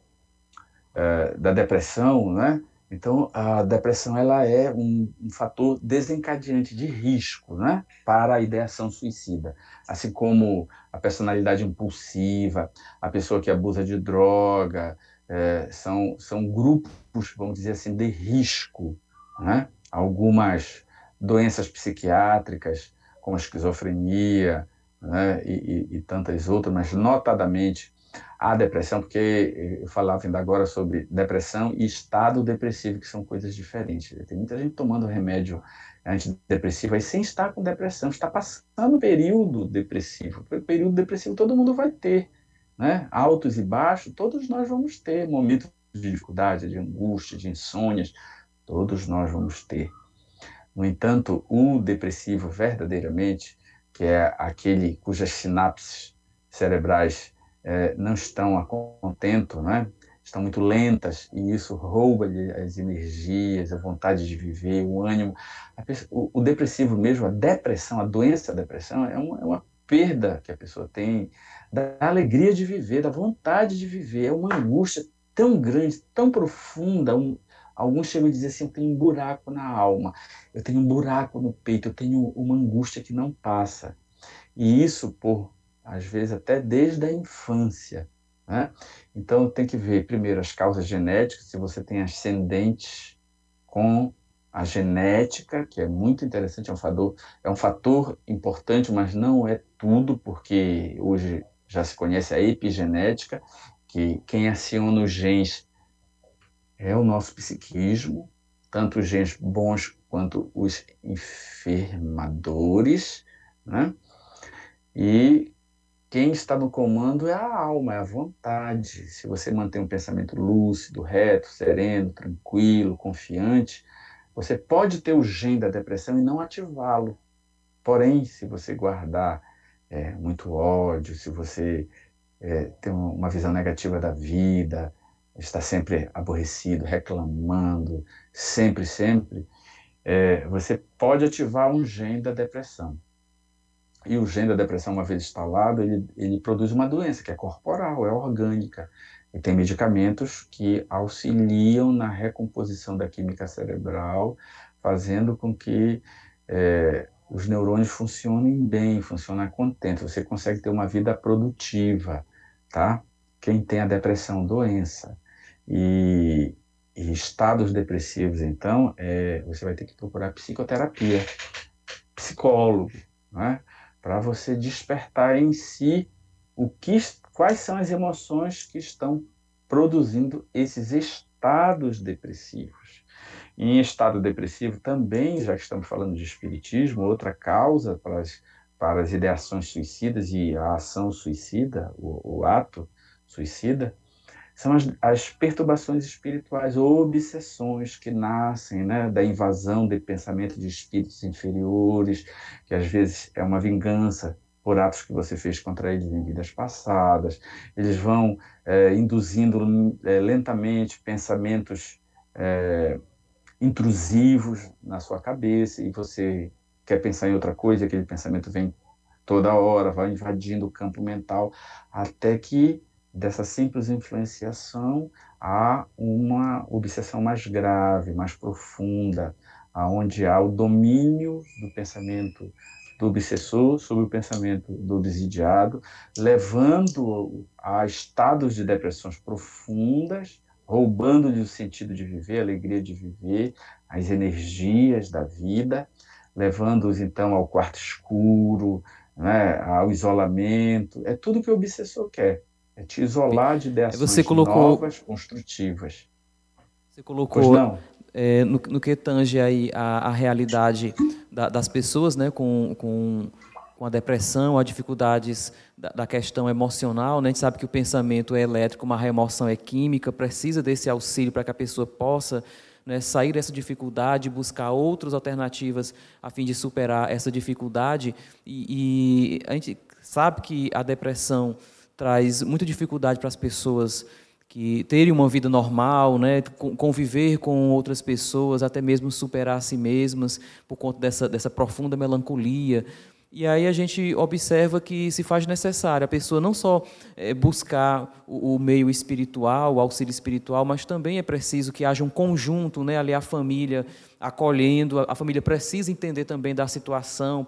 é, da depressão, né? Então, a depressão ela é um, um, fator desencadeante de risco né, para a ideação suicida. Assim como a personalidade impulsiva, a pessoa que abusa de droga, é, são, são grupos, vamos dizer assim, de risco. Né? Algumas doenças psiquiátricas, como a esquizofrenia né, e, e, e tantas outras, mas notadamente a depressão, porque eu falava ainda agora sobre depressão e estado depressivo, que são coisas diferentes. Tem muita gente tomando remédio antidepressivo aí sem estar com depressão, está passando período depressivo. Período depressivo todo mundo vai ter, né? Altos e baixos, todos nós vamos ter momentos de dificuldade, de angústia, de insônias, todos nós vamos ter. No entanto, o depressivo verdadeiramente, que é aquele cujas sinapses cerebrais é, não estão a contento, né? estão muito lentas e isso rouba-lhe as energias, a vontade de viver, o ânimo. Pessoa, o, o, depressivo mesmo, a depressão, a doença da depressão é uma, é uma perda que a pessoa tem da alegria de viver, da vontade de viver. É uma angústia tão grande, tão profunda. Um, alguns chegam a dizer assim: eu tenho um buraco na alma, eu tenho um buraco no peito, eu tenho uma angústia que não passa. E isso por às vezes até desde a infância. Né? Então tem que ver primeiro as causas genéticas, se você tem ascendentes com a genética, que é muito interessante, é um fator, é um fator importante, mas não é tudo, porque hoje já se conhece a epigenética, que quem aciona os genes é o nosso psiquismo, tanto os genes bons quanto os enfermadores, né? E quem está no comando é a alma, é a vontade. Se você mantém um pensamento lúcido, reto, sereno, tranquilo, confiante, você pode ter o gene da depressão e não ativá-lo. Porém, se você guardar é, muito ódio, se você é, tem uma visão negativa da vida, está sempre aborrecido, reclamando, sempre, sempre, é, você pode ativar um gene da depressão. E o gene da depressão, uma vez instalado, ele, ele produz uma doença que é corporal, é orgânica. E tem medicamentos que auxiliam na recomposição da química cerebral, fazendo com que é, os neurônios funcionem bem, funcionem contentes. Você consegue ter uma vida produtiva, tá? Quem tem a depressão, doença. E, e estados depressivos, então, é, você vai ter que procurar psicoterapia, psicólogo, né? para você despertar em si o que, quais são as emoções que estão produzindo esses estados depressivos. em estado depressivo também, já que estamos falando de espiritismo, outra causa para as, para as ideações suicidas e a ação suicida, o, o ato suicida, são as, as, perturbações espirituais, obsessões que nascem né, da invasão de pensamento de espíritos inferiores, que às vezes é uma vingança por atos que você fez contra eles em vidas passadas. Eles vão é, induzindo é, lentamente pensamentos é, intrusivos na sua cabeça e você quer pensar em outra coisa, aquele pensamento vem toda hora, vai invadindo o campo mental, até que dessa simples influenciação a uma obsessão mais grave, mais profunda, aonde há o domínio do pensamento do obsessor sobre o pensamento do obsidiado, levando a estados de depressões profundas, roubando-lhe o sentido de viver, a alegria de viver, as energias da vida, levando-os então ao quarto escuro, né, ao isolamento. É tudo que o obsessor quer. É te isolar de ideias Você colocou... novas, construtivas. Você colocou é, no, no, que tange aí a, a realidade da, das pessoas né, com, com, com a depressão, as dificuldades da, da, questão emocional. Né? A gente sabe que o pensamento é elétrico, uma remoção é química, precisa desse auxílio para que a pessoa possa né, sair dessa dificuldade, buscar outras alternativas a fim de superar essa dificuldade. E, e a gente sabe que a depressão traz muita dificuldade para as pessoas que terem uma vida normal, né, conviver com outras pessoas, até mesmo superar a si mesmas por conta dessa, dessa profunda melancolia. E aí a gente observa que se faz necessário a pessoa não só é, buscar o, meio espiritual, o auxílio espiritual, mas também é preciso que haja um conjunto, né, ali a família acolhendo, a família precisa entender também da situação,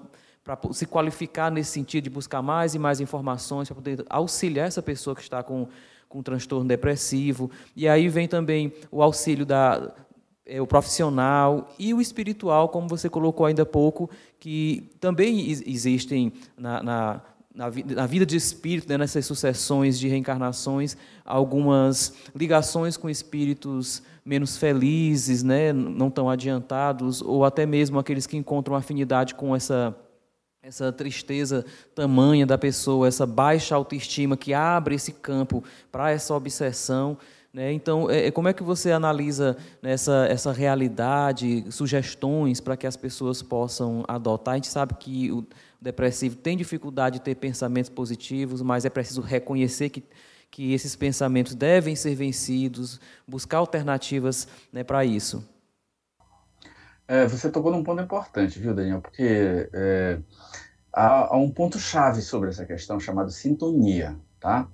para se qualificar nesse sentido de buscar mais e mais informações, para poder auxiliar essa pessoa que está com, com transtorno depressivo. E aí vem também o auxílio da, é, o profissional e o espiritual, como você colocou ainda há pouco, que também existem na, na, na, na vida de espírito, né, nessas sucessões de reencarnações, algumas ligações com espíritos menos felizes, né, não tão adiantados, ou até mesmo aqueles que encontram afinidade com essa essa tristeza tamanha da pessoa, essa baixa autoestima que abre esse campo para essa obsessão. Né? Então, é, é, como é que você analisa essa, essa realidade, sugestões para que as pessoas possam adotar? A gente sabe que o depressivo tem dificuldade de ter pensamentos positivos, mas é preciso reconhecer que, que esses pensamentos devem ser vencidos, buscar alternativas né, para isso. É, você tocou num ponto importante, viu, Daniel? Porque é, há, há, um ponto-chave sobre essa questão chamado sintonia, tá?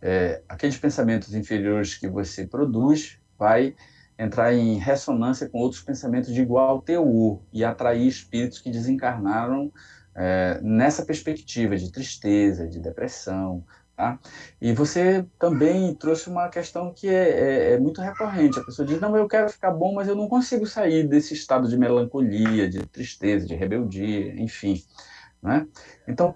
É, aqueles pensamentos inferiores que você produz vai entrar em ressonância com outros pensamentos de igual teor e atrair espíritos que desencarnaram é, nessa perspectiva de tristeza, de depressão, Tá? E você também trouxe uma questão que é, é, é, muito recorrente. A pessoa diz: Não, eu quero ficar bom, mas eu não consigo sair desse estado de melancolia, de tristeza, de rebeldia, enfim. Né? Então,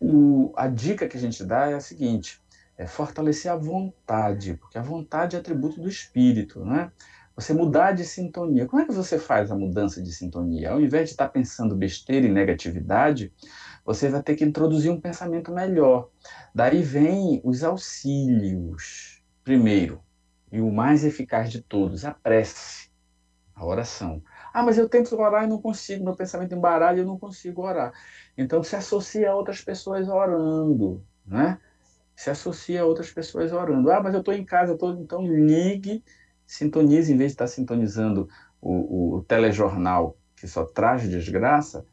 o, a dica que a gente dá é a seguinte: é fortalecer a vontade, porque a vontade é atributo do espírito. Né? Você mudar de sintonia. Como é que você faz a mudança de sintonia? Ao invés de estar pensando besteira e negatividade, você vai ter que introduzir um pensamento melhor. Daí vem os auxílios. Primeiro, e o mais eficaz de todos, a prece, a oração. Ah, mas eu tento orar e não consigo, meu pensamento embaralha e eu não consigo orar. Então se associa a outras pessoas orando, né? Se associa a outras pessoas orando. Ah, mas eu estou em casa, eu tô... então ligue, sintonize, em vez de estar sintonizando o, o, o telejornal que só traz desgraça,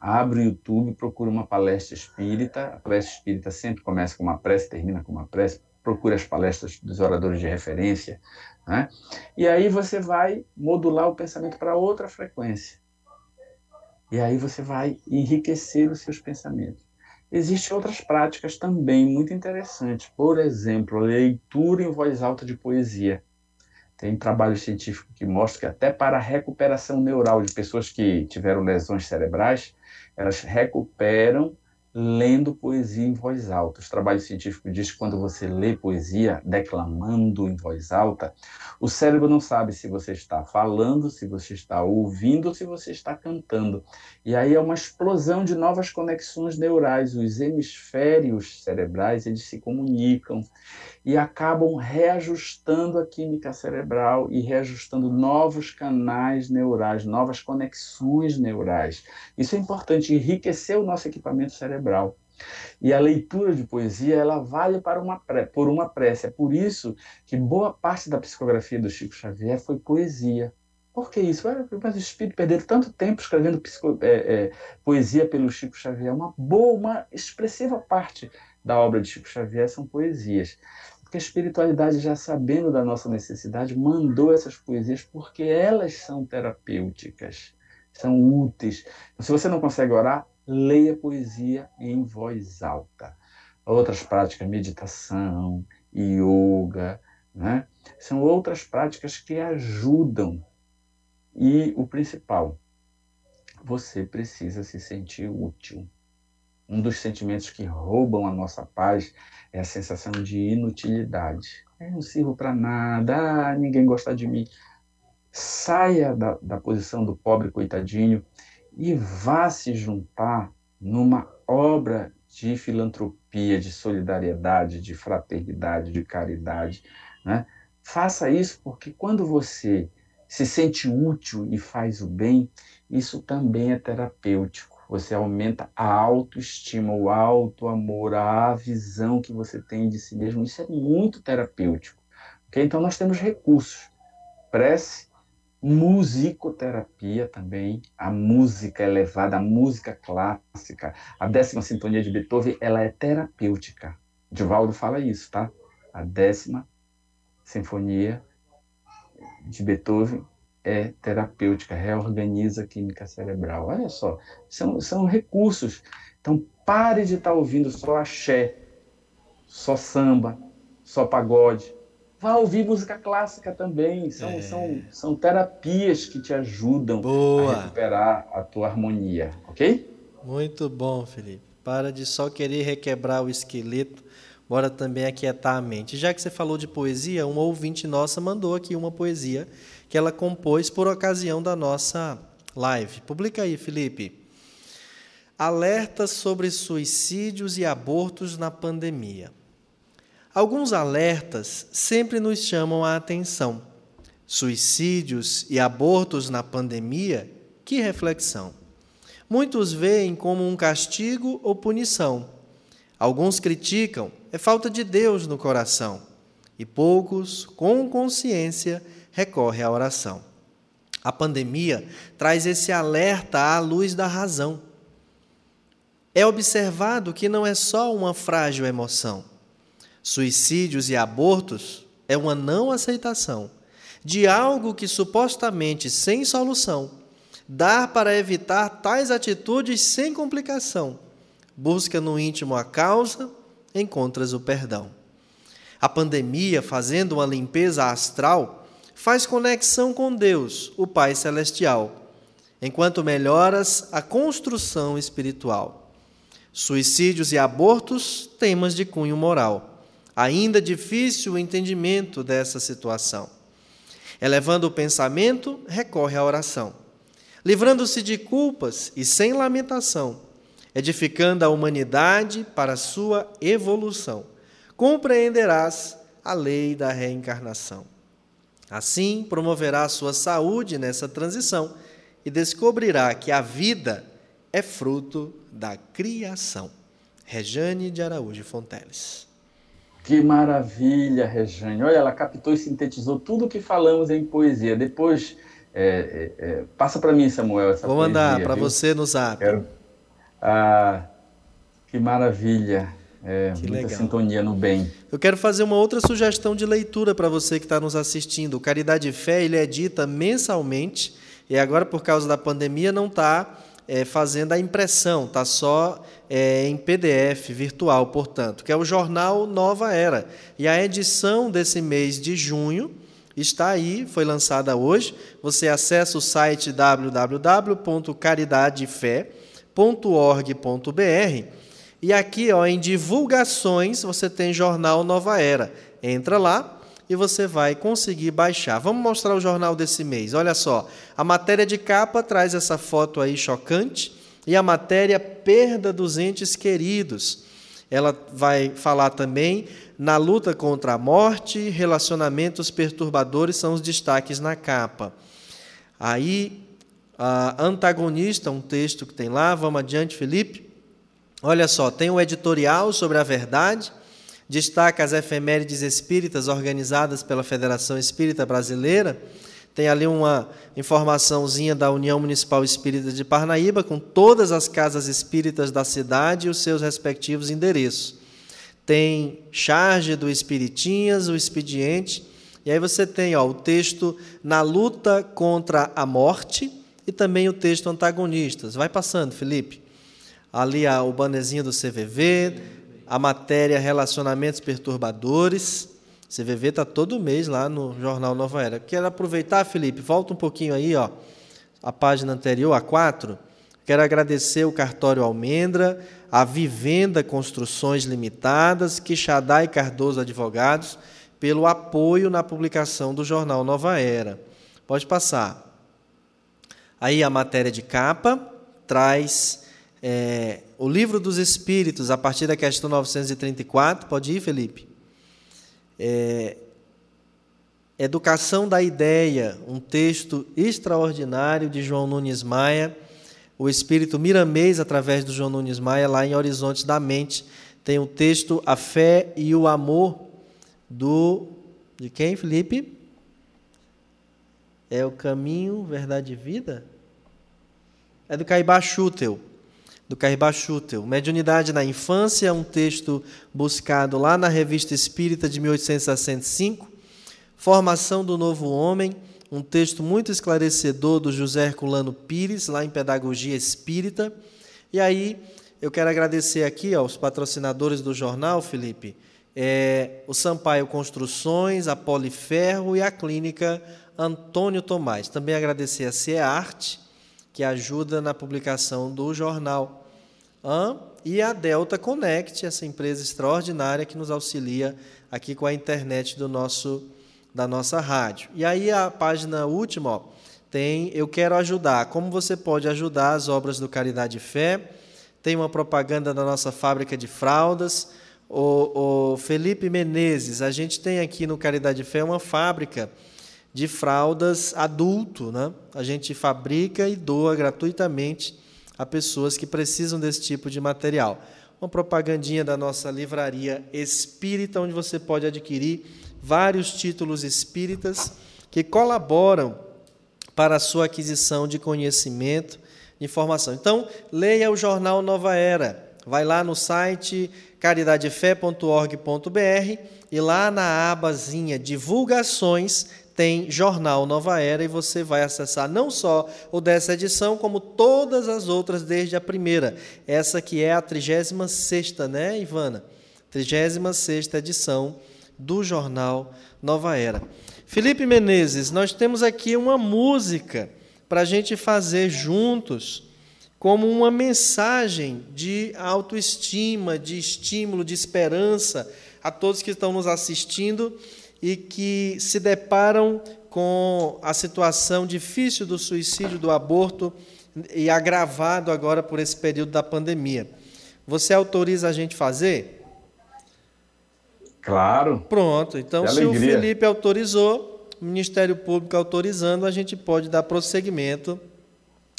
abre o YouTube, procura uma palestra espírita. A palestra espírita sempre começa com uma prece, termina com uma prece. Procura as palestras dos oradores de referência. Né? E aí você vai modular o pensamento para outra frequência. E aí você vai enriquecer os seus pensamentos. Existem outras práticas também muito interessantes. Por exemplo, leitura em voz alta de poesia. Tem trabalho científico que mostra que até para a recuperação neural de pessoas que tiveram lesões cerebrais, elas recuperam lendo poesia em voz alta. Os trabalhos científicos dizem que quando você lê poesia declamando em voz alta, o cérebro não sabe se você está falando, se você está ouvindo ou se você está cantando. E aí é uma explosão de novas conexões neurais. Os hemisférios cerebrais eles se comunicam e acabam reajustando a química cerebral e reajustando novos canais neurais, novas conexões neurais. Isso é importante, enriquecer o nosso equipamento cerebral. E a leitura de poesia, ela vale para uma por uma prece. É por isso que boa parte da psicografia do Chico Xavier foi poesia. Por que isso? Mas os espíritos perderam tanto tempo escrevendo psico, é, é, poesia pelo Chico Xavier. Uma boa, uma expressiva parte da obra de Chico Xavier são poesias. Porque a espiritualidade, já sabendo da nossa necessidade, mandou essas poesias porque elas são terapêuticas, são úteis. Se você não consegue orar, leia poesia em voz alta. Outras práticas, meditação, yoga, né? são outras práticas que ajudam. E o principal, você precisa se sentir útil. Um dos sentimentos que roubam a nossa paz é a sensação de inutilidade. Eu não sirvo para nada, ah, ninguém gosta de mim. saia da, da posição do pobre coitadinho e vá se juntar numa obra de filantropia, de solidariedade, de fraternidade, de caridade. Né? Faça isso porque quando você se sente útil e faz o bem, isso também é terapêutico. Você aumenta a autoestima, o alto amor, a visão que você tem de si mesmo. Isso é muito terapêutico. Okay? Então, nós temos recursos. Prece, musicoterapia também, a música elevada, a música clássica, a décima sintonia de Beethoven, ela é terapêutica. Divaldo fala isso, tá? A décima sinfonia de Beethoven é terapêutica, reorganiza a química cerebral. Olha só, são, são recursos. Então pare de estar ouvindo só axé, só samba, só pagode Vá ouvir música clássica também. São, é. são, são terapias que te ajudam Boa. a recuperar a tua harmonia, ok? Muito bom, Felipe. Para de só querer requebrar o esqueleto, bora também aquietar a mente. Já que você falou de poesia, uma ouvinte nossa mandou aqui uma poesia que ela compôs por ocasião da nossa live. Publica aí, Felipe. Alertas sobre suicídios e abortos na pandemia. Alguns alertas sempre nos chamam a atenção. Suicídios e abortos na pandemia, que reflexão. Muitos veem como um castigo ou punição. Alguns criticam, é falta de Deus no coração. E poucos, com consciência, recorrem à oração. A pandemia traz esse alerta à luz da razão. É observado que não é só uma frágil emoção Suicídios e abortos é uma não aceitação de algo que supostamente sem solução dá para evitar tais atitudes sem complicação. Busca no íntimo a causa, encontras o perdão. A pandemia, fazendo uma limpeza astral, faz conexão com Deus, o Pai Celestial, enquanto melhoras a construção espiritual. Suicídios e abortos, temas de cunho moral ainda difícil o entendimento dessa situação. Elevando o pensamento, recorre à oração. Livrando-se de culpas e sem lamentação, edificando a humanidade para sua evolução, compreenderás a lei da reencarnação. Assim, promoverá sua saúde nessa transição e descobrirá que a vida é fruto da criação. Rejane de Araújo Fonteles. Que maravilha, Rejane. Olha, ela captou e sintetizou tudo o que falamos em poesia. Depois, é, é, é passa para mim, Samuel, essa Vou poesia. Vou mandar para você no zap. Quero... Ah, que maravilha. É, que muita legal. sintonia no bem. Eu quero fazer uma outra sugestão de leitura para você que está nos assistindo. O Caridade e Fé ele é dita mensalmente e agora, por causa da pandemia, não está é, fazendo a impressão, está só é, em PDF virtual, portanto, que é o jornal Nova Era. E a edição desse mês de junho está aí, foi lançada hoje. Você acessa o site www.caridadefé.org.br e aqui, ó, em divulgações, você tem jornal Nova Era. Entra lá, e você vai conseguir baixar. Vamos mostrar o jornal desse mês. Olha só, a matéria de capa traz essa foto aí chocante e a matéria perda dos entes queridos. Ela vai falar também na luta contra a morte, relacionamentos perturbadores são os destaques na capa. Aí, a antagonista, um texto que tem lá, vamos adiante, Felipe. Olha só, tem um editorial sobre a verdade, destaca as efemérides espíritas organizadas pela Federação Espírita Brasileira. Tem ali uma informaçãozinha da União Municipal Espírita de Parnaíba, com todas as casas espíritas da cidade e os seus respectivos endereços. Tem charge do Espiritinhas, o expediente, e aí você tem ó, o texto na luta contra a morte e também o texto antagonistas. Vai passando, Felipe. Ali ó, o banezinho do CVV, a matéria Relacionamentos Perturbadores. CVV está todo mês lá no Jornal Nova Era. Quero aproveitar, Felipe, volta um pouquinho aí, ó, a página anterior, a 4. Quero agradecer o Cartório Almendra, a Vivenda Construções Limitadas, Quixadá e Cardoso Advogados, pelo apoio na publicação do Jornal Nova Era. Pode passar. Aí a matéria de capa traz é, o livro dos Espíritos, a partir da questão 934. Pode ir, Felipe? É, Educação da Ideia, um texto extraordinário de João Nunes Maia, o espírito miramês através do João Nunes Maia, lá em Horizontes da Mente. Tem o texto A Fé e o Amor, do. De quem, Felipe? É o caminho, verdade e vida? É do Caibá Schutel. Do Caibá Schutel. Mediunidade na Infância, um texto buscado lá na Revista Espírita de 1865. Formação do Novo Homem, um texto muito esclarecedor do José Herculano Pires, lá em Pedagogia Espírita. E aí, eu quero agradecer aqui aos patrocinadores do jornal, Felipe, é, o Sampaio Construções, a Poliferro e a Clínica Antônio Tomás. Também agradecer a CEARTE, que ajuda na publicação do jornal. E a Delta Connect, essa empresa extraordinária que nos auxilia aqui com a internet do nosso, da nossa rádio. E aí a página última ó, tem Eu Quero Ajudar. Como você pode ajudar as obras do Caridade e Fé? Tem uma propaganda da nossa fábrica de fraldas. O, o Felipe Menezes, a gente tem aqui no Caridade e Fé uma fábrica de fraldas adulto. Né? A gente fabrica e doa gratuitamente a pessoas que precisam desse tipo de material. Uma propagandinha da nossa livraria espírita, onde você pode adquirir vários títulos espíritas que colaboram para a sua aquisição de conhecimento, de informação. Então, leia o jornal Nova Era. Vai lá no site caridadefé.org.br e lá na abazinha Divulgações tem Jornal Nova Era e você vai acessar não só o dessa edição, como todas as outras desde a primeira. Essa que é a 36 né, Ivana? 36 edição do Jornal Nova Era. Felipe Menezes, nós temos aqui uma música para a gente fazer juntos, como uma mensagem de autoestima, de estímulo, de esperança a todos que estão nos assistindo e que se deparam com a situação difícil do suicídio, do aborto e agravado agora por esse período da pandemia. Você autoriza a gente fazer? Claro. Pronto. Então, se o Felipe autorizou, o Ministério Público autorizando, a gente pode dar prosseguimento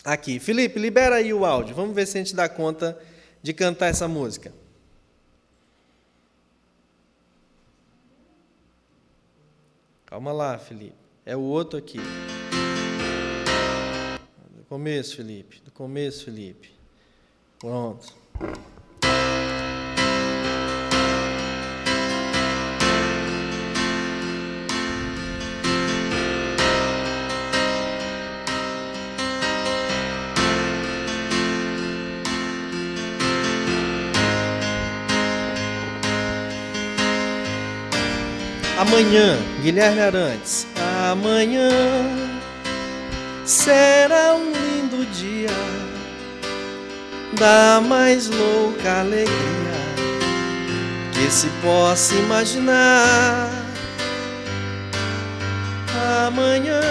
aqui. Felipe, libera aí o áudio. Vamos ver se a gente dá conta de cantar essa música. Calma lá, Felipe. É o outro aqui. Do começo, Felipe. Do começo, Felipe. Pronto. Amanhã, Guilherme Arantes. Amanhã será um lindo dia da mais louca alegria que se possa imaginar. Amanhã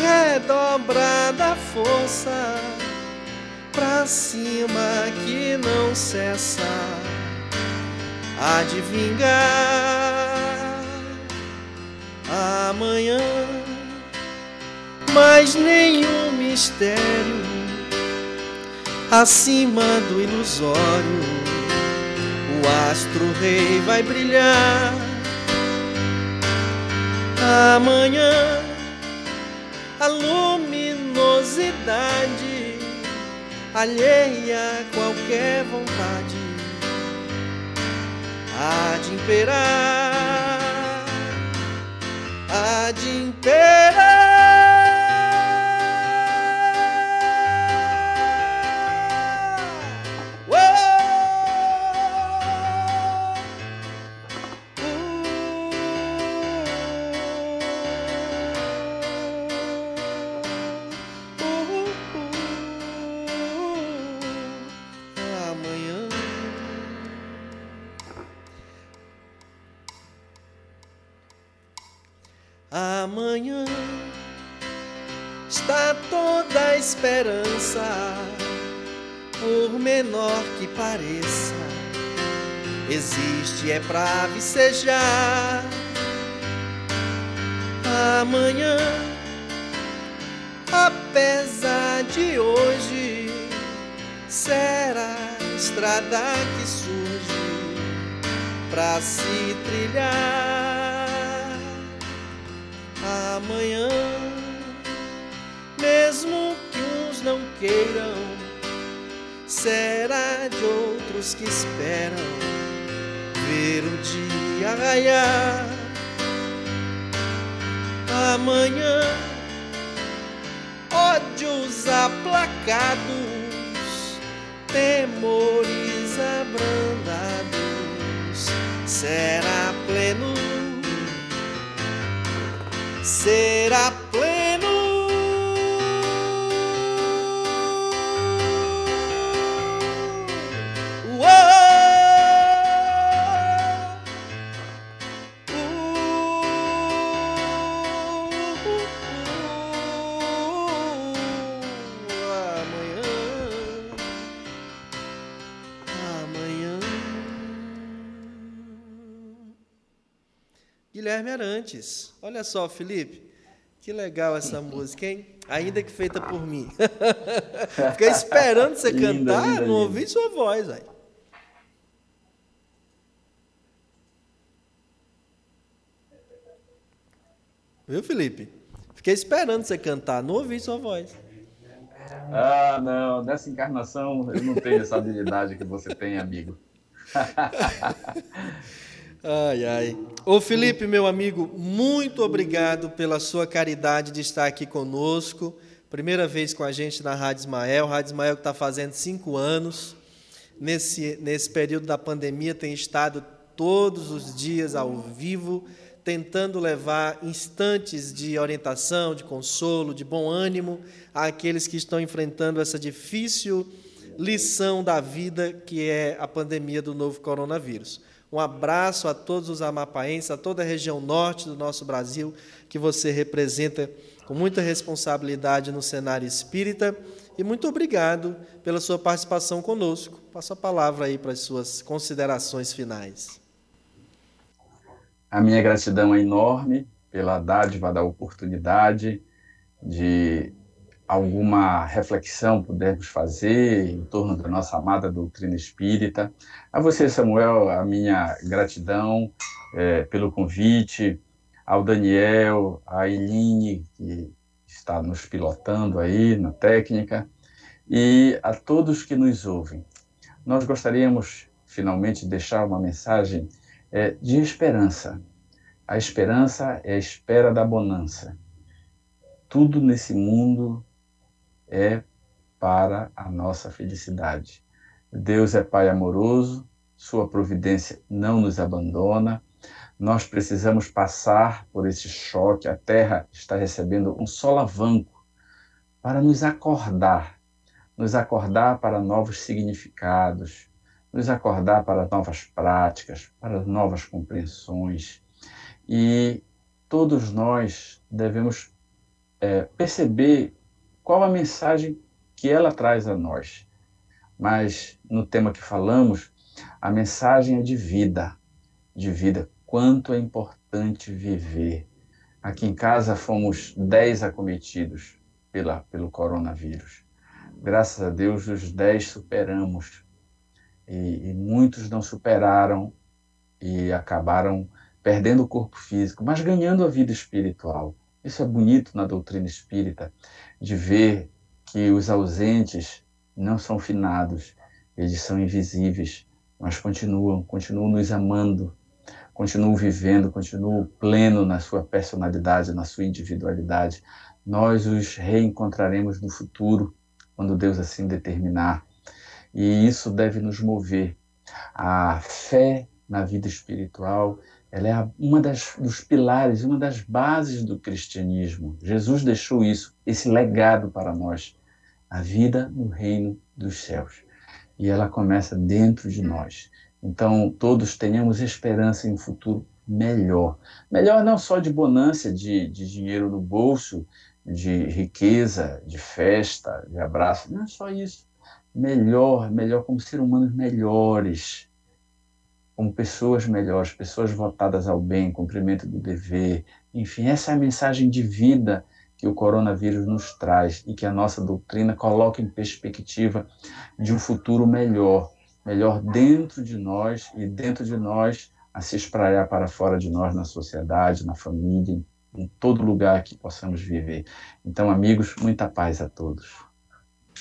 redobrada força pra cima que não cessa há de vingar amanhã, mas nenhum mistério acima do ilusório. O astro rei vai brilhar amanhã. A luminosidade alheia a qualquer vontade há de imperar, há de imperar. Existe é pra vicejar. Amanhã, apesar de hoje, será a estrada que surge pra se trilhar. Amanhã mesmo que uns não queiram, será de outros que esperam ver o dia raiar. Amanhã, ódios aplacados, temores abrandados, será pleno, será pleno Guilherme Arantes. Olha só, Felipe, que legal essa música, hein? Ainda que feita por mim. Fiquei esperando você linda, cantar, linda, não ouvi sua voz, aí. Viu, Felipe? Fiquei esperando você cantar, não ouvi sua voz. Ah, não, nessa encarnação eu não tenho essa habilidade que você tem, amigo. Ai, ai. Ô Felipe, meu amigo, muito obrigado pela sua caridade de estar aqui conosco. Primeira vez com a gente na Rádio Ismael. Rádio Ismael que está fazendo cinco anos. Nesse, nesse período da pandemia tem estado todos os dias ao vivo, tentando levar instantes de orientação, de consolo, de bom ânimo àqueles que estão enfrentando essa difícil lição da vida que é a pandemia do novo coronavírus. Um abraço a todos os amapaenses, a toda a região norte do nosso Brasil, que você representa com muita responsabilidade no cenário espírita. E muito obrigado pela sua participação conosco. Passo a palavra aí para as suas considerações finais. A minha gratidão é enorme pela dádiva da oportunidade de alguma reflexão pudermos fazer em torno da nossa amada doutrina espírita. A você, Samuel, a minha gratidão é, pelo convite, ao Daniel, à Eline, que está nos pilotando aí na técnica, e a todos que nos ouvem. Nós gostaríamos, finalmente, de deixar uma mensagem é, de esperança. A esperança é a espera da bonança. Tudo nesse mundo é para a nossa felicidade. Deus é Pai amoroso, Sua providência não nos abandona. Nós precisamos passar por esse choque. A Terra está recebendo um solavanco para nos acordar, nos acordar para novos significados, nos acordar para novas práticas, para novas compreensões. E todos nós devemos é, perceber qual a mensagem que ela traz a nós. Mas no tema que falamos, a mensagem é de vida, de vida. Quanto é importante viver. Aqui em casa fomos dez acometidos pela, pelo coronavírus. Graças a Deus, os dez superamos. E, e muitos não superaram e acabaram perdendo o corpo físico, mas ganhando a vida espiritual. Isso é bonito na doutrina espírita, de ver que os ausentes não são finados, eles são invisíveis, mas continuam, continuam nos amando, continuam vivendo, continuam pleno na sua personalidade, na sua individualidade. Nós os reencontraremos no futuro, quando Deus assim determinar. E isso deve nos mover. A fé na vida espiritual ela é uma das, dos pilares, uma das bases do cristianismo. Jesus deixou isso, esse legado para nós, a vida no reino dos céus. E ela começa dentro de nós. Então, todos tenhamos esperança em um futuro melhor. Melhor não só de bonança, de, de dinheiro no bolso, de riqueza, de festa, de abraço, não é só isso. Melhor, melhor como ser humanos melhores, como pessoas melhores, pessoas votadas ao bem, cumprimento do dever. Enfim, essa é a mensagem de vida que o coronavírus nos traz e que a nossa doutrina coloca em perspectiva de um futuro melhor, melhor dentro de nós e dentro de nós a se espraiar para fora de nós na sociedade, na família, em todo lugar que possamos viver. Então, amigos, muita paz a todos.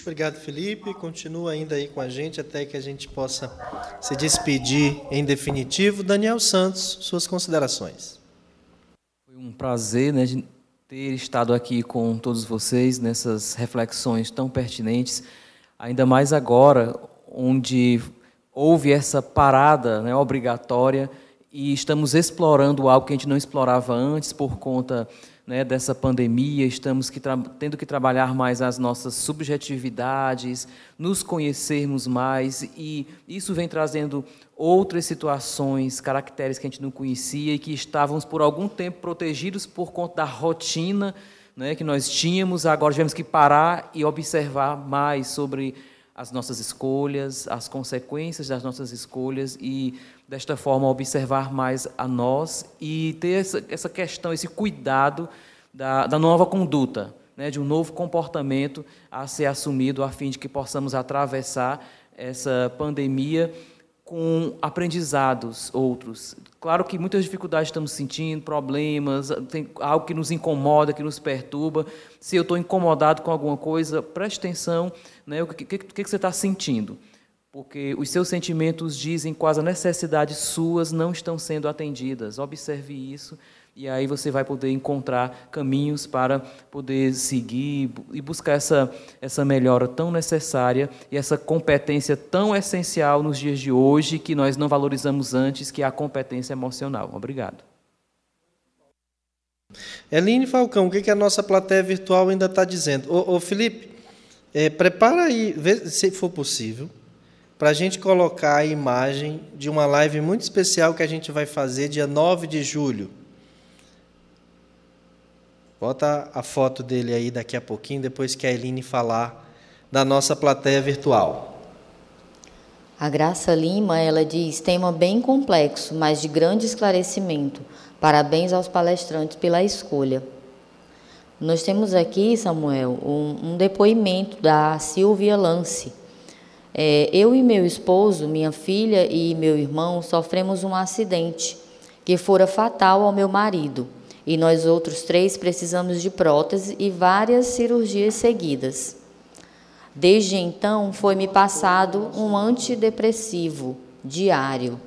Obrigado, Felipe. Continua ainda aí com a gente até que a gente possa se despedir em definitivo. Daniel Santos, suas considerações. Foi um prazer né, ter estado aqui com todos vocês nessas reflexões tão pertinentes, ainda mais agora, onde houve essa parada né, obrigatória e estamos explorando algo que a gente não explorava antes por conta né, dessa pandemia, estamos que tendo que trabalhar mais as nossas subjetividades, nos conhecermos mais, e isso vem trazendo outras situações, caracteres que a gente não conhecia e que estávamos por algum tempo protegidos por conta da rotina né, que nós tínhamos, agora tivemos que parar e observar mais sobre as nossas escolhas, as consequências das nossas escolhas e desta forma observar mais a nós e ter essa, essa questão, esse cuidado da, da nova conduta, né, de um novo comportamento a ser assumido a fim de que possamos atravessar essa pandemia com aprendizados outros. Claro que muitas dificuldades estamos sentindo, problemas, tem algo que nos incomoda, que nos perturba. Se eu estou incomodado com alguma coisa, preste atenção, né, o que, que, que você está sentindo. Porque os seus sentimentos dizem quais as necessidades suas não estão sendo atendidas. Observe isso e aí você vai poder encontrar caminhos para poder seguir e buscar essa, essa melhora tão necessária e essa competência tão essencial nos dias de hoje que nós não valorizamos antes, que é a competência emocional. Obrigado. Eline Falcão, o que, que a nossa plateia virtual ainda está dizendo? Ô, ô Felipe, é, prepara aí, vê, se for possível, para a gente colocar a imagem de uma live muito especial que a gente vai fazer dia 9 de julho Bota a foto dele aí daqui a pouquinho, depois que a Eline falar da nossa plateia virtual. A Graça Lima, ela diz, tema bem complexo, mas de grande esclarecimento. Parabéns aos palestrantes pela escolha. Nós temos aqui, Samuel, um, um depoimento da Silvia Lance. É, eu e meu esposo, minha filha e meu irmão sofremos um acidente que fora fatal ao meu marido e nós outros três precisamos de prótese e várias cirurgias seguidas. Desde então, foi-me passado um antidepressivo diário.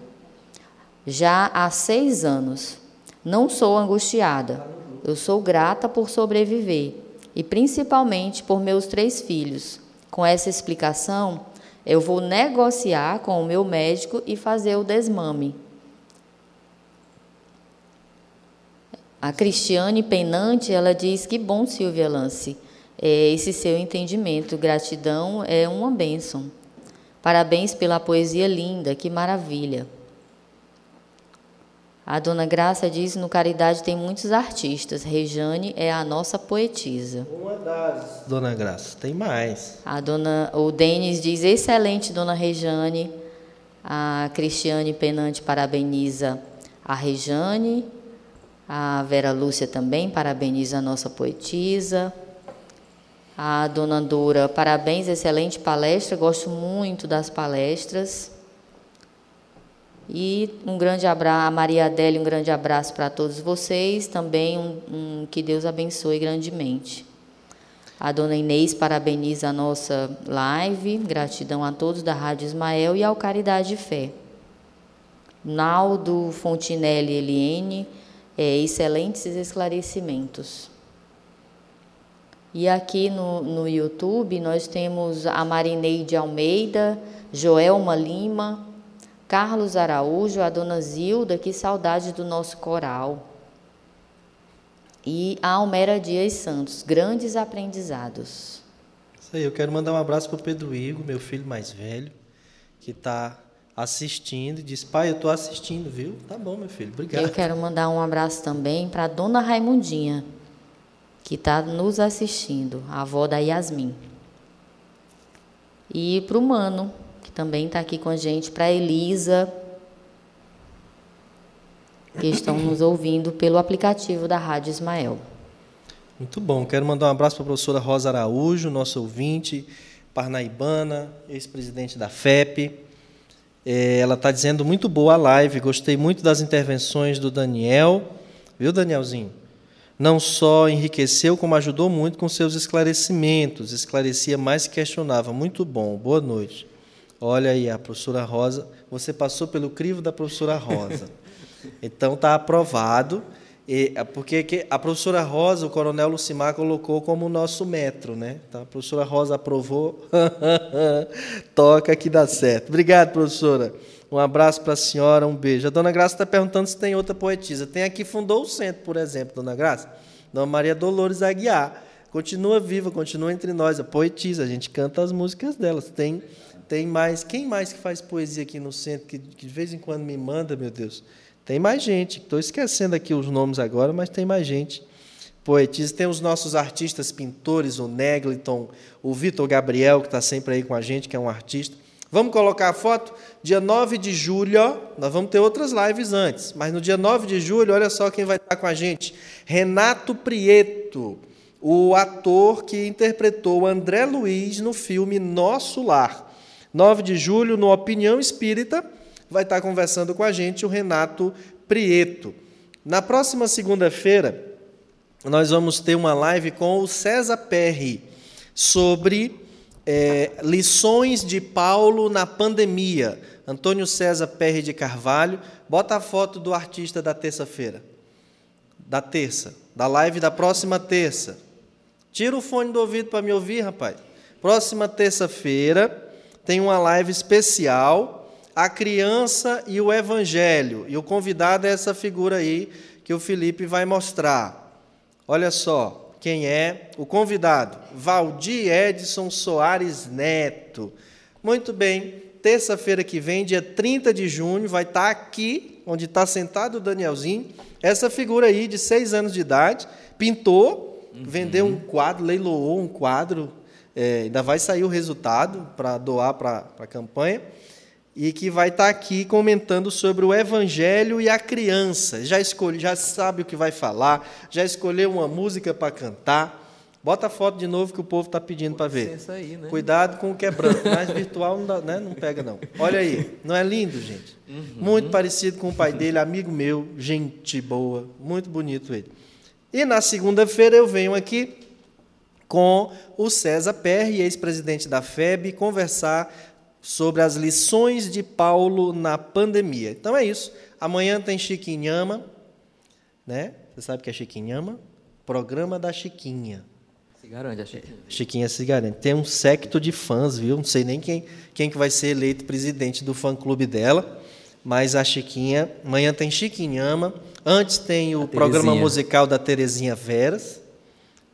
Já há seis anos. Não sou angustiada. Eu sou grata por sobreviver e principalmente por meus três filhos. Com essa explicação, eu vou negociar com o meu médico e fazer o desmame. A Cristiane Penante, ela diz que bom, Silvia Lance, é esse seu entendimento. Gratidão é uma bênção. Parabéns pela poesia linda, que maravilha. A dona Graça diz: no Caridade tem muitos artistas. Rejane é a nossa poetisa. Uma das, dona Graça, tem mais. A dona, o Denis diz: excelente, dona Rejane. A Cristiane Penante parabeniza a Rejane. A Vera Lúcia também parabeniza a nossa poetisa. A dona Dora, parabéns, excelente palestra, gosto muito das palestras. E um grande abraço, a Maria Adélia, um grande abraço para todos vocês. Também um, um, que Deus abençoe grandemente. A dona Inês parabeniza a nossa live. Gratidão a todos da Rádio Ismael e ao Caridade e Fé. Naldo Fontinelli Eliene é, excelentes esclarecimentos. E aqui no, no YouTube nós temos a Marineide Almeida, Joelma Lima, Carlos Araújo, a dona Zilda, que saudade do nosso coral. E a Almera Dias Santos, grandes aprendizados. Isso aí, eu quero mandar um abraço para o Pedro Igor, meu filho mais velho, que está assistindo e diz: Pai, eu estou assistindo, viu? Tá bom, meu filho, obrigado. Eu quero mandar um abraço também para a dona Raimundinha, que está nos assistindo, a avó da Yasmin. E para o Mano, também está aqui com a gente, para Elisa, que estão nos ouvindo pelo aplicativo da Rádio Ismael. Muito bom. Quero mandar um abraço para a professora Rosa Araújo, nosso ouvinte, parnaibana, ex-presidente da FEP. É, ela está dizendo muito boa a live, gostei muito das intervenções do Daniel. Viu, Danielzinho? Não só enriqueceu, como ajudou muito com seus esclarecimentos. Esclarecia mais que questionava. Muito bom. Boa noite. Olha aí, a professora Rosa. Você passou pelo crivo da professora Rosa. Então está aprovado. E, é porque a professora Rosa, o coronel Lucimar, colocou como nosso metro, né? Então, a professora Rosa aprovou. Toca que dá certo. Obrigado, professora. Um abraço para a senhora, um beijo. A dona Graça está perguntando se tem outra poetisa. Tem aqui, fundou o centro, por exemplo, dona Graça. Dona Maria Dolores Aguiar. Continua viva, continua entre nós. A poetisa, a gente canta as músicas delas. Tem, tem mais. Quem mais que faz poesia aqui no centro, que, que de vez em quando me manda, meu Deus? Tem mais gente. Estou esquecendo aqui os nomes agora, mas tem mais gente. Poetisa. Tem os nossos artistas pintores, o Negliton, o Vitor Gabriel, que está sempre aí com a gente, que é um artista. Vamos colocar a foto? Dia 9 de julho, nós vamos ter outras lives antes, mas no dia 9 de julho, olha só quem vai estar com a gente: Renato Prieto, o ator que interpretou André Luiz no filme Nosso Lar. 9 de julho, no Opinião Espírita, vai estar conversando com a gente o Renato Prieto. Na próxima segunda-feira, nós vamos ter uma live com o César Perry sobre é, lições de Paulo na pandemia. Antônio César Perry de Carvalho. Bota a foto do artista da terça-feira. Da terça. Da live da próxima terça. Tira o fone do ouvido para me ouvir, rapaz. Próxima terça-feira tem uma live especial a criança e o evangelho. E o convidado é essa figura aí que o Felipe vai mostrar. Olha só quem é o convidado: Valdir Edson Soares Neto. Muito bem, terça-feira que vem, dia 30 de junho, vai estar aqui, onde está sentado o Danielzinho, essa figura aí de seis anos de idade, pintou, uhum. vendeu um quadro, leiloou um quadro, é, ainda vai sair o resultado para doar para a campanha e que vai estar aqui comentando sobre o Evangelho e a criança. Já escolhe, já sabe o que vai falar, já escolheu uma música para cantar. Bota a foto de novo que o povo está pedindo para ver. Aí, né? Cuidado com o que é mas virtual não, dá, né? não pega não. Olha aí, não é lindo, gente? Uhum. Muito parecido com o pai dele, amigo meu, gente boa, muito bonito ele. E na segunda-feira eu venho aqui com o César Perry, ex-presidente da FEB, conversar sobre as lições de Paulo na pandemia. Então é isso. Amanhã tem Chiquinhama, né? Você sabe o que é Chiquinhama? Programa da Chiquinha. Se garante a Chiquinha. Chiquinha se garante. Tem um secto de fãs, viu? Não sei nem quem, quem que vai ser eleito presidente do fã-clube dela, mas a Chiquinha... Amanhã tem Chiquinhama. Antes tem o programa musical da Terezinha Veras.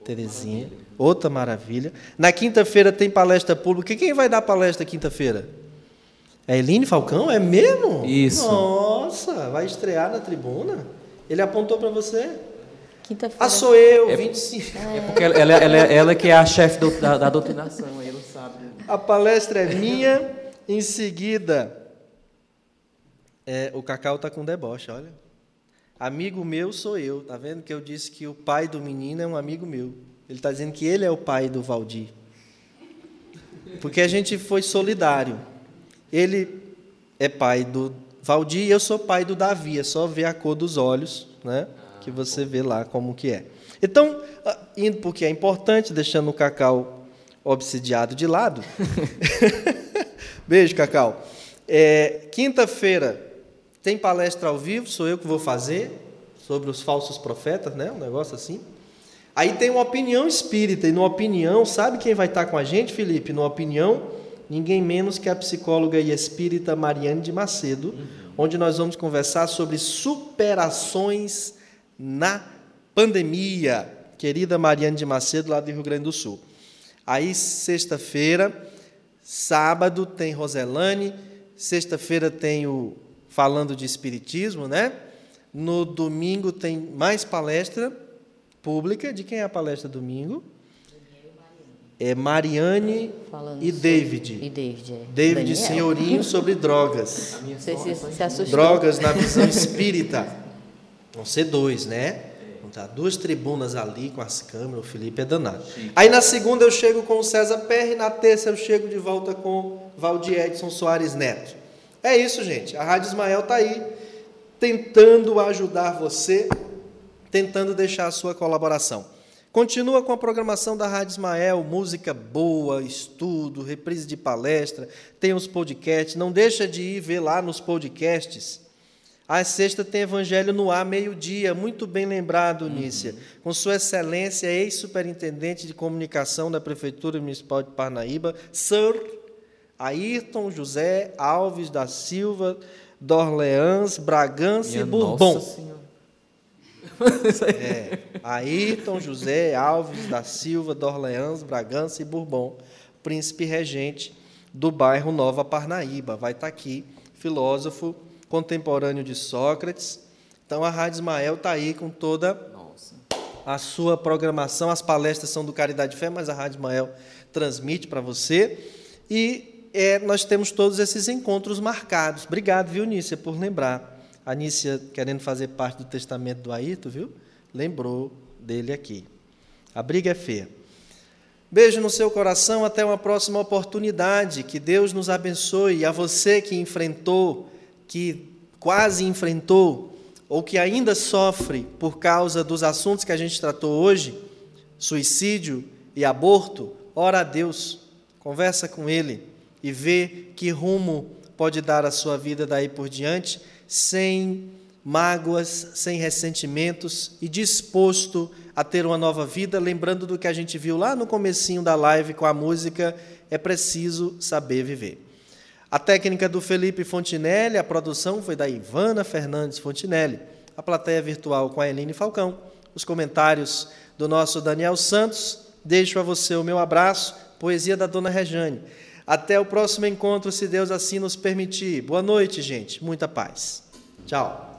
Terezinha. Outra maravilha. Na quinta-feira tem palestra pública. Quem vai dar palestra quinta-feira? É Eline Falcão? É mesmo? Isso. Nossa, vai estrear na tribuna? Ele apontou para você? Quinta-feira. Ah, sou eu, é, 25. É porque ela, ela, ela, ela que é a chefe do, da, da doutrinação, aí não sabe. A palestra é minha, em seguida. É, o Cacau tá com deboche, olha. Amigo meu sou eu, tá vendo que eu disse que o pai do menino é um amigo meu. Ele está dizendo que ele é o pai do Valdir. Porque a gente foi solidário. Ele é pai do Valdir e eu sou pai do Davi. É só ver a cor dos olhos, né? Que você vê lá como que é. Então, indo porque é importante, deixando o Cacau obsidiado de lado. Beijo, Cacau. É, Quinta-feira tem palestra ao vivo, sou eu que vou fazer, sobre os falsos profetas, né? Um negócio assim. Aí tem uma opinião espírita, e no opinião, sabe quem vai estar com a gente, Felipe? No opinião, ninguém menos que a psicóloga e espírita Mariane de Macedo, uhum. onde nós vamos conversar sobre superações na pandemia. Querida Mariane de Macedo, lá do Rio Grande do Sul. Aí, sexta-feira, sábado, tem Roselane, Sexta-feira tem o Falando de Espiritismo, né? No domingo tem mais palestra pública. De quem é a palestra domingo? É Mariane Falando e David. E David, é. David Daniel. Senhorinho sobre drogas. Você se, se assustou. Drogas na visão espírita. Vão ser dois, né? Vão estar duas tribunas ali com as câmeras. O Felipe é danado. Aí na segunda eu chego com o César Perry. Na terça eu chego de volta com Valdir Edson Soares Neto. É isso, gente. A Rádio Ismael está aí tentando ajudar você, tentando deixar a sua colaboração. Continua com a programação da Rádio Ismael, música boa, estudo, reprise de palestra, tem os podcasts. Não deixa de ir ver lá nos podcasts. Às sexta tem Evangelho no ar, meio-dia, muito bem lembrado, Nícia. Com Sua Excelência, ex-superintendente de comunicação da Prefeitura Municipal de Parnaíba, Sir Ayrton José Alves da Silva, d'Orleans, Bragança Minha e Bourbon. Nossa Senhora. É, Ayrton José Alves da Silva, d'Orleans, Bragança e Bourbon, príncipe regente do bairro Nova Parnaíba. Vai estar aqui, filósofo contemporâneo de Sócrates. Então a Rádio Ismael está aí com toda Nossa. a sua programação. As palestras são do Caridade Fé, mas a Rádio Ismael transmite para você. E é, nós temos todos esses encontros marcados. Obrigado, viu, Nícia, por lembrar. A Nícia, querendo fazer parte do testamento do Ayrton, viu? Lembrou dele aqui. A briga é feia. Beijo no seu coração, até uma próxima oportunidade. Que Deus nos abençoe. E a você que enfrentou, que quase enfrentou, ou que ainda sofre por causa dos assuntos que a gente tratou hoje, suicídio e aborto, ora a Deus, conversa com Ele e vê que rumo pode dar a sua vida daí por diante, sem mágoas, sem ressentimentos e disposto a ter uma nova vida, lembrando do que a gente viu lá no comecinho da live com a música É preciso saber viver. A técnica do Felipe Fontinelli, a produção foi da Ivana Fernandes Fontinelli, a plateia virtual com a Eline Falcão, os comentários do nosso Daniel Santos. Deixo a você o meu abraço, poesia da Dona Rejane. Até o próximo encontro, se Deus assim nos permitir. Boa noite, gente. Muita paz. Tchau.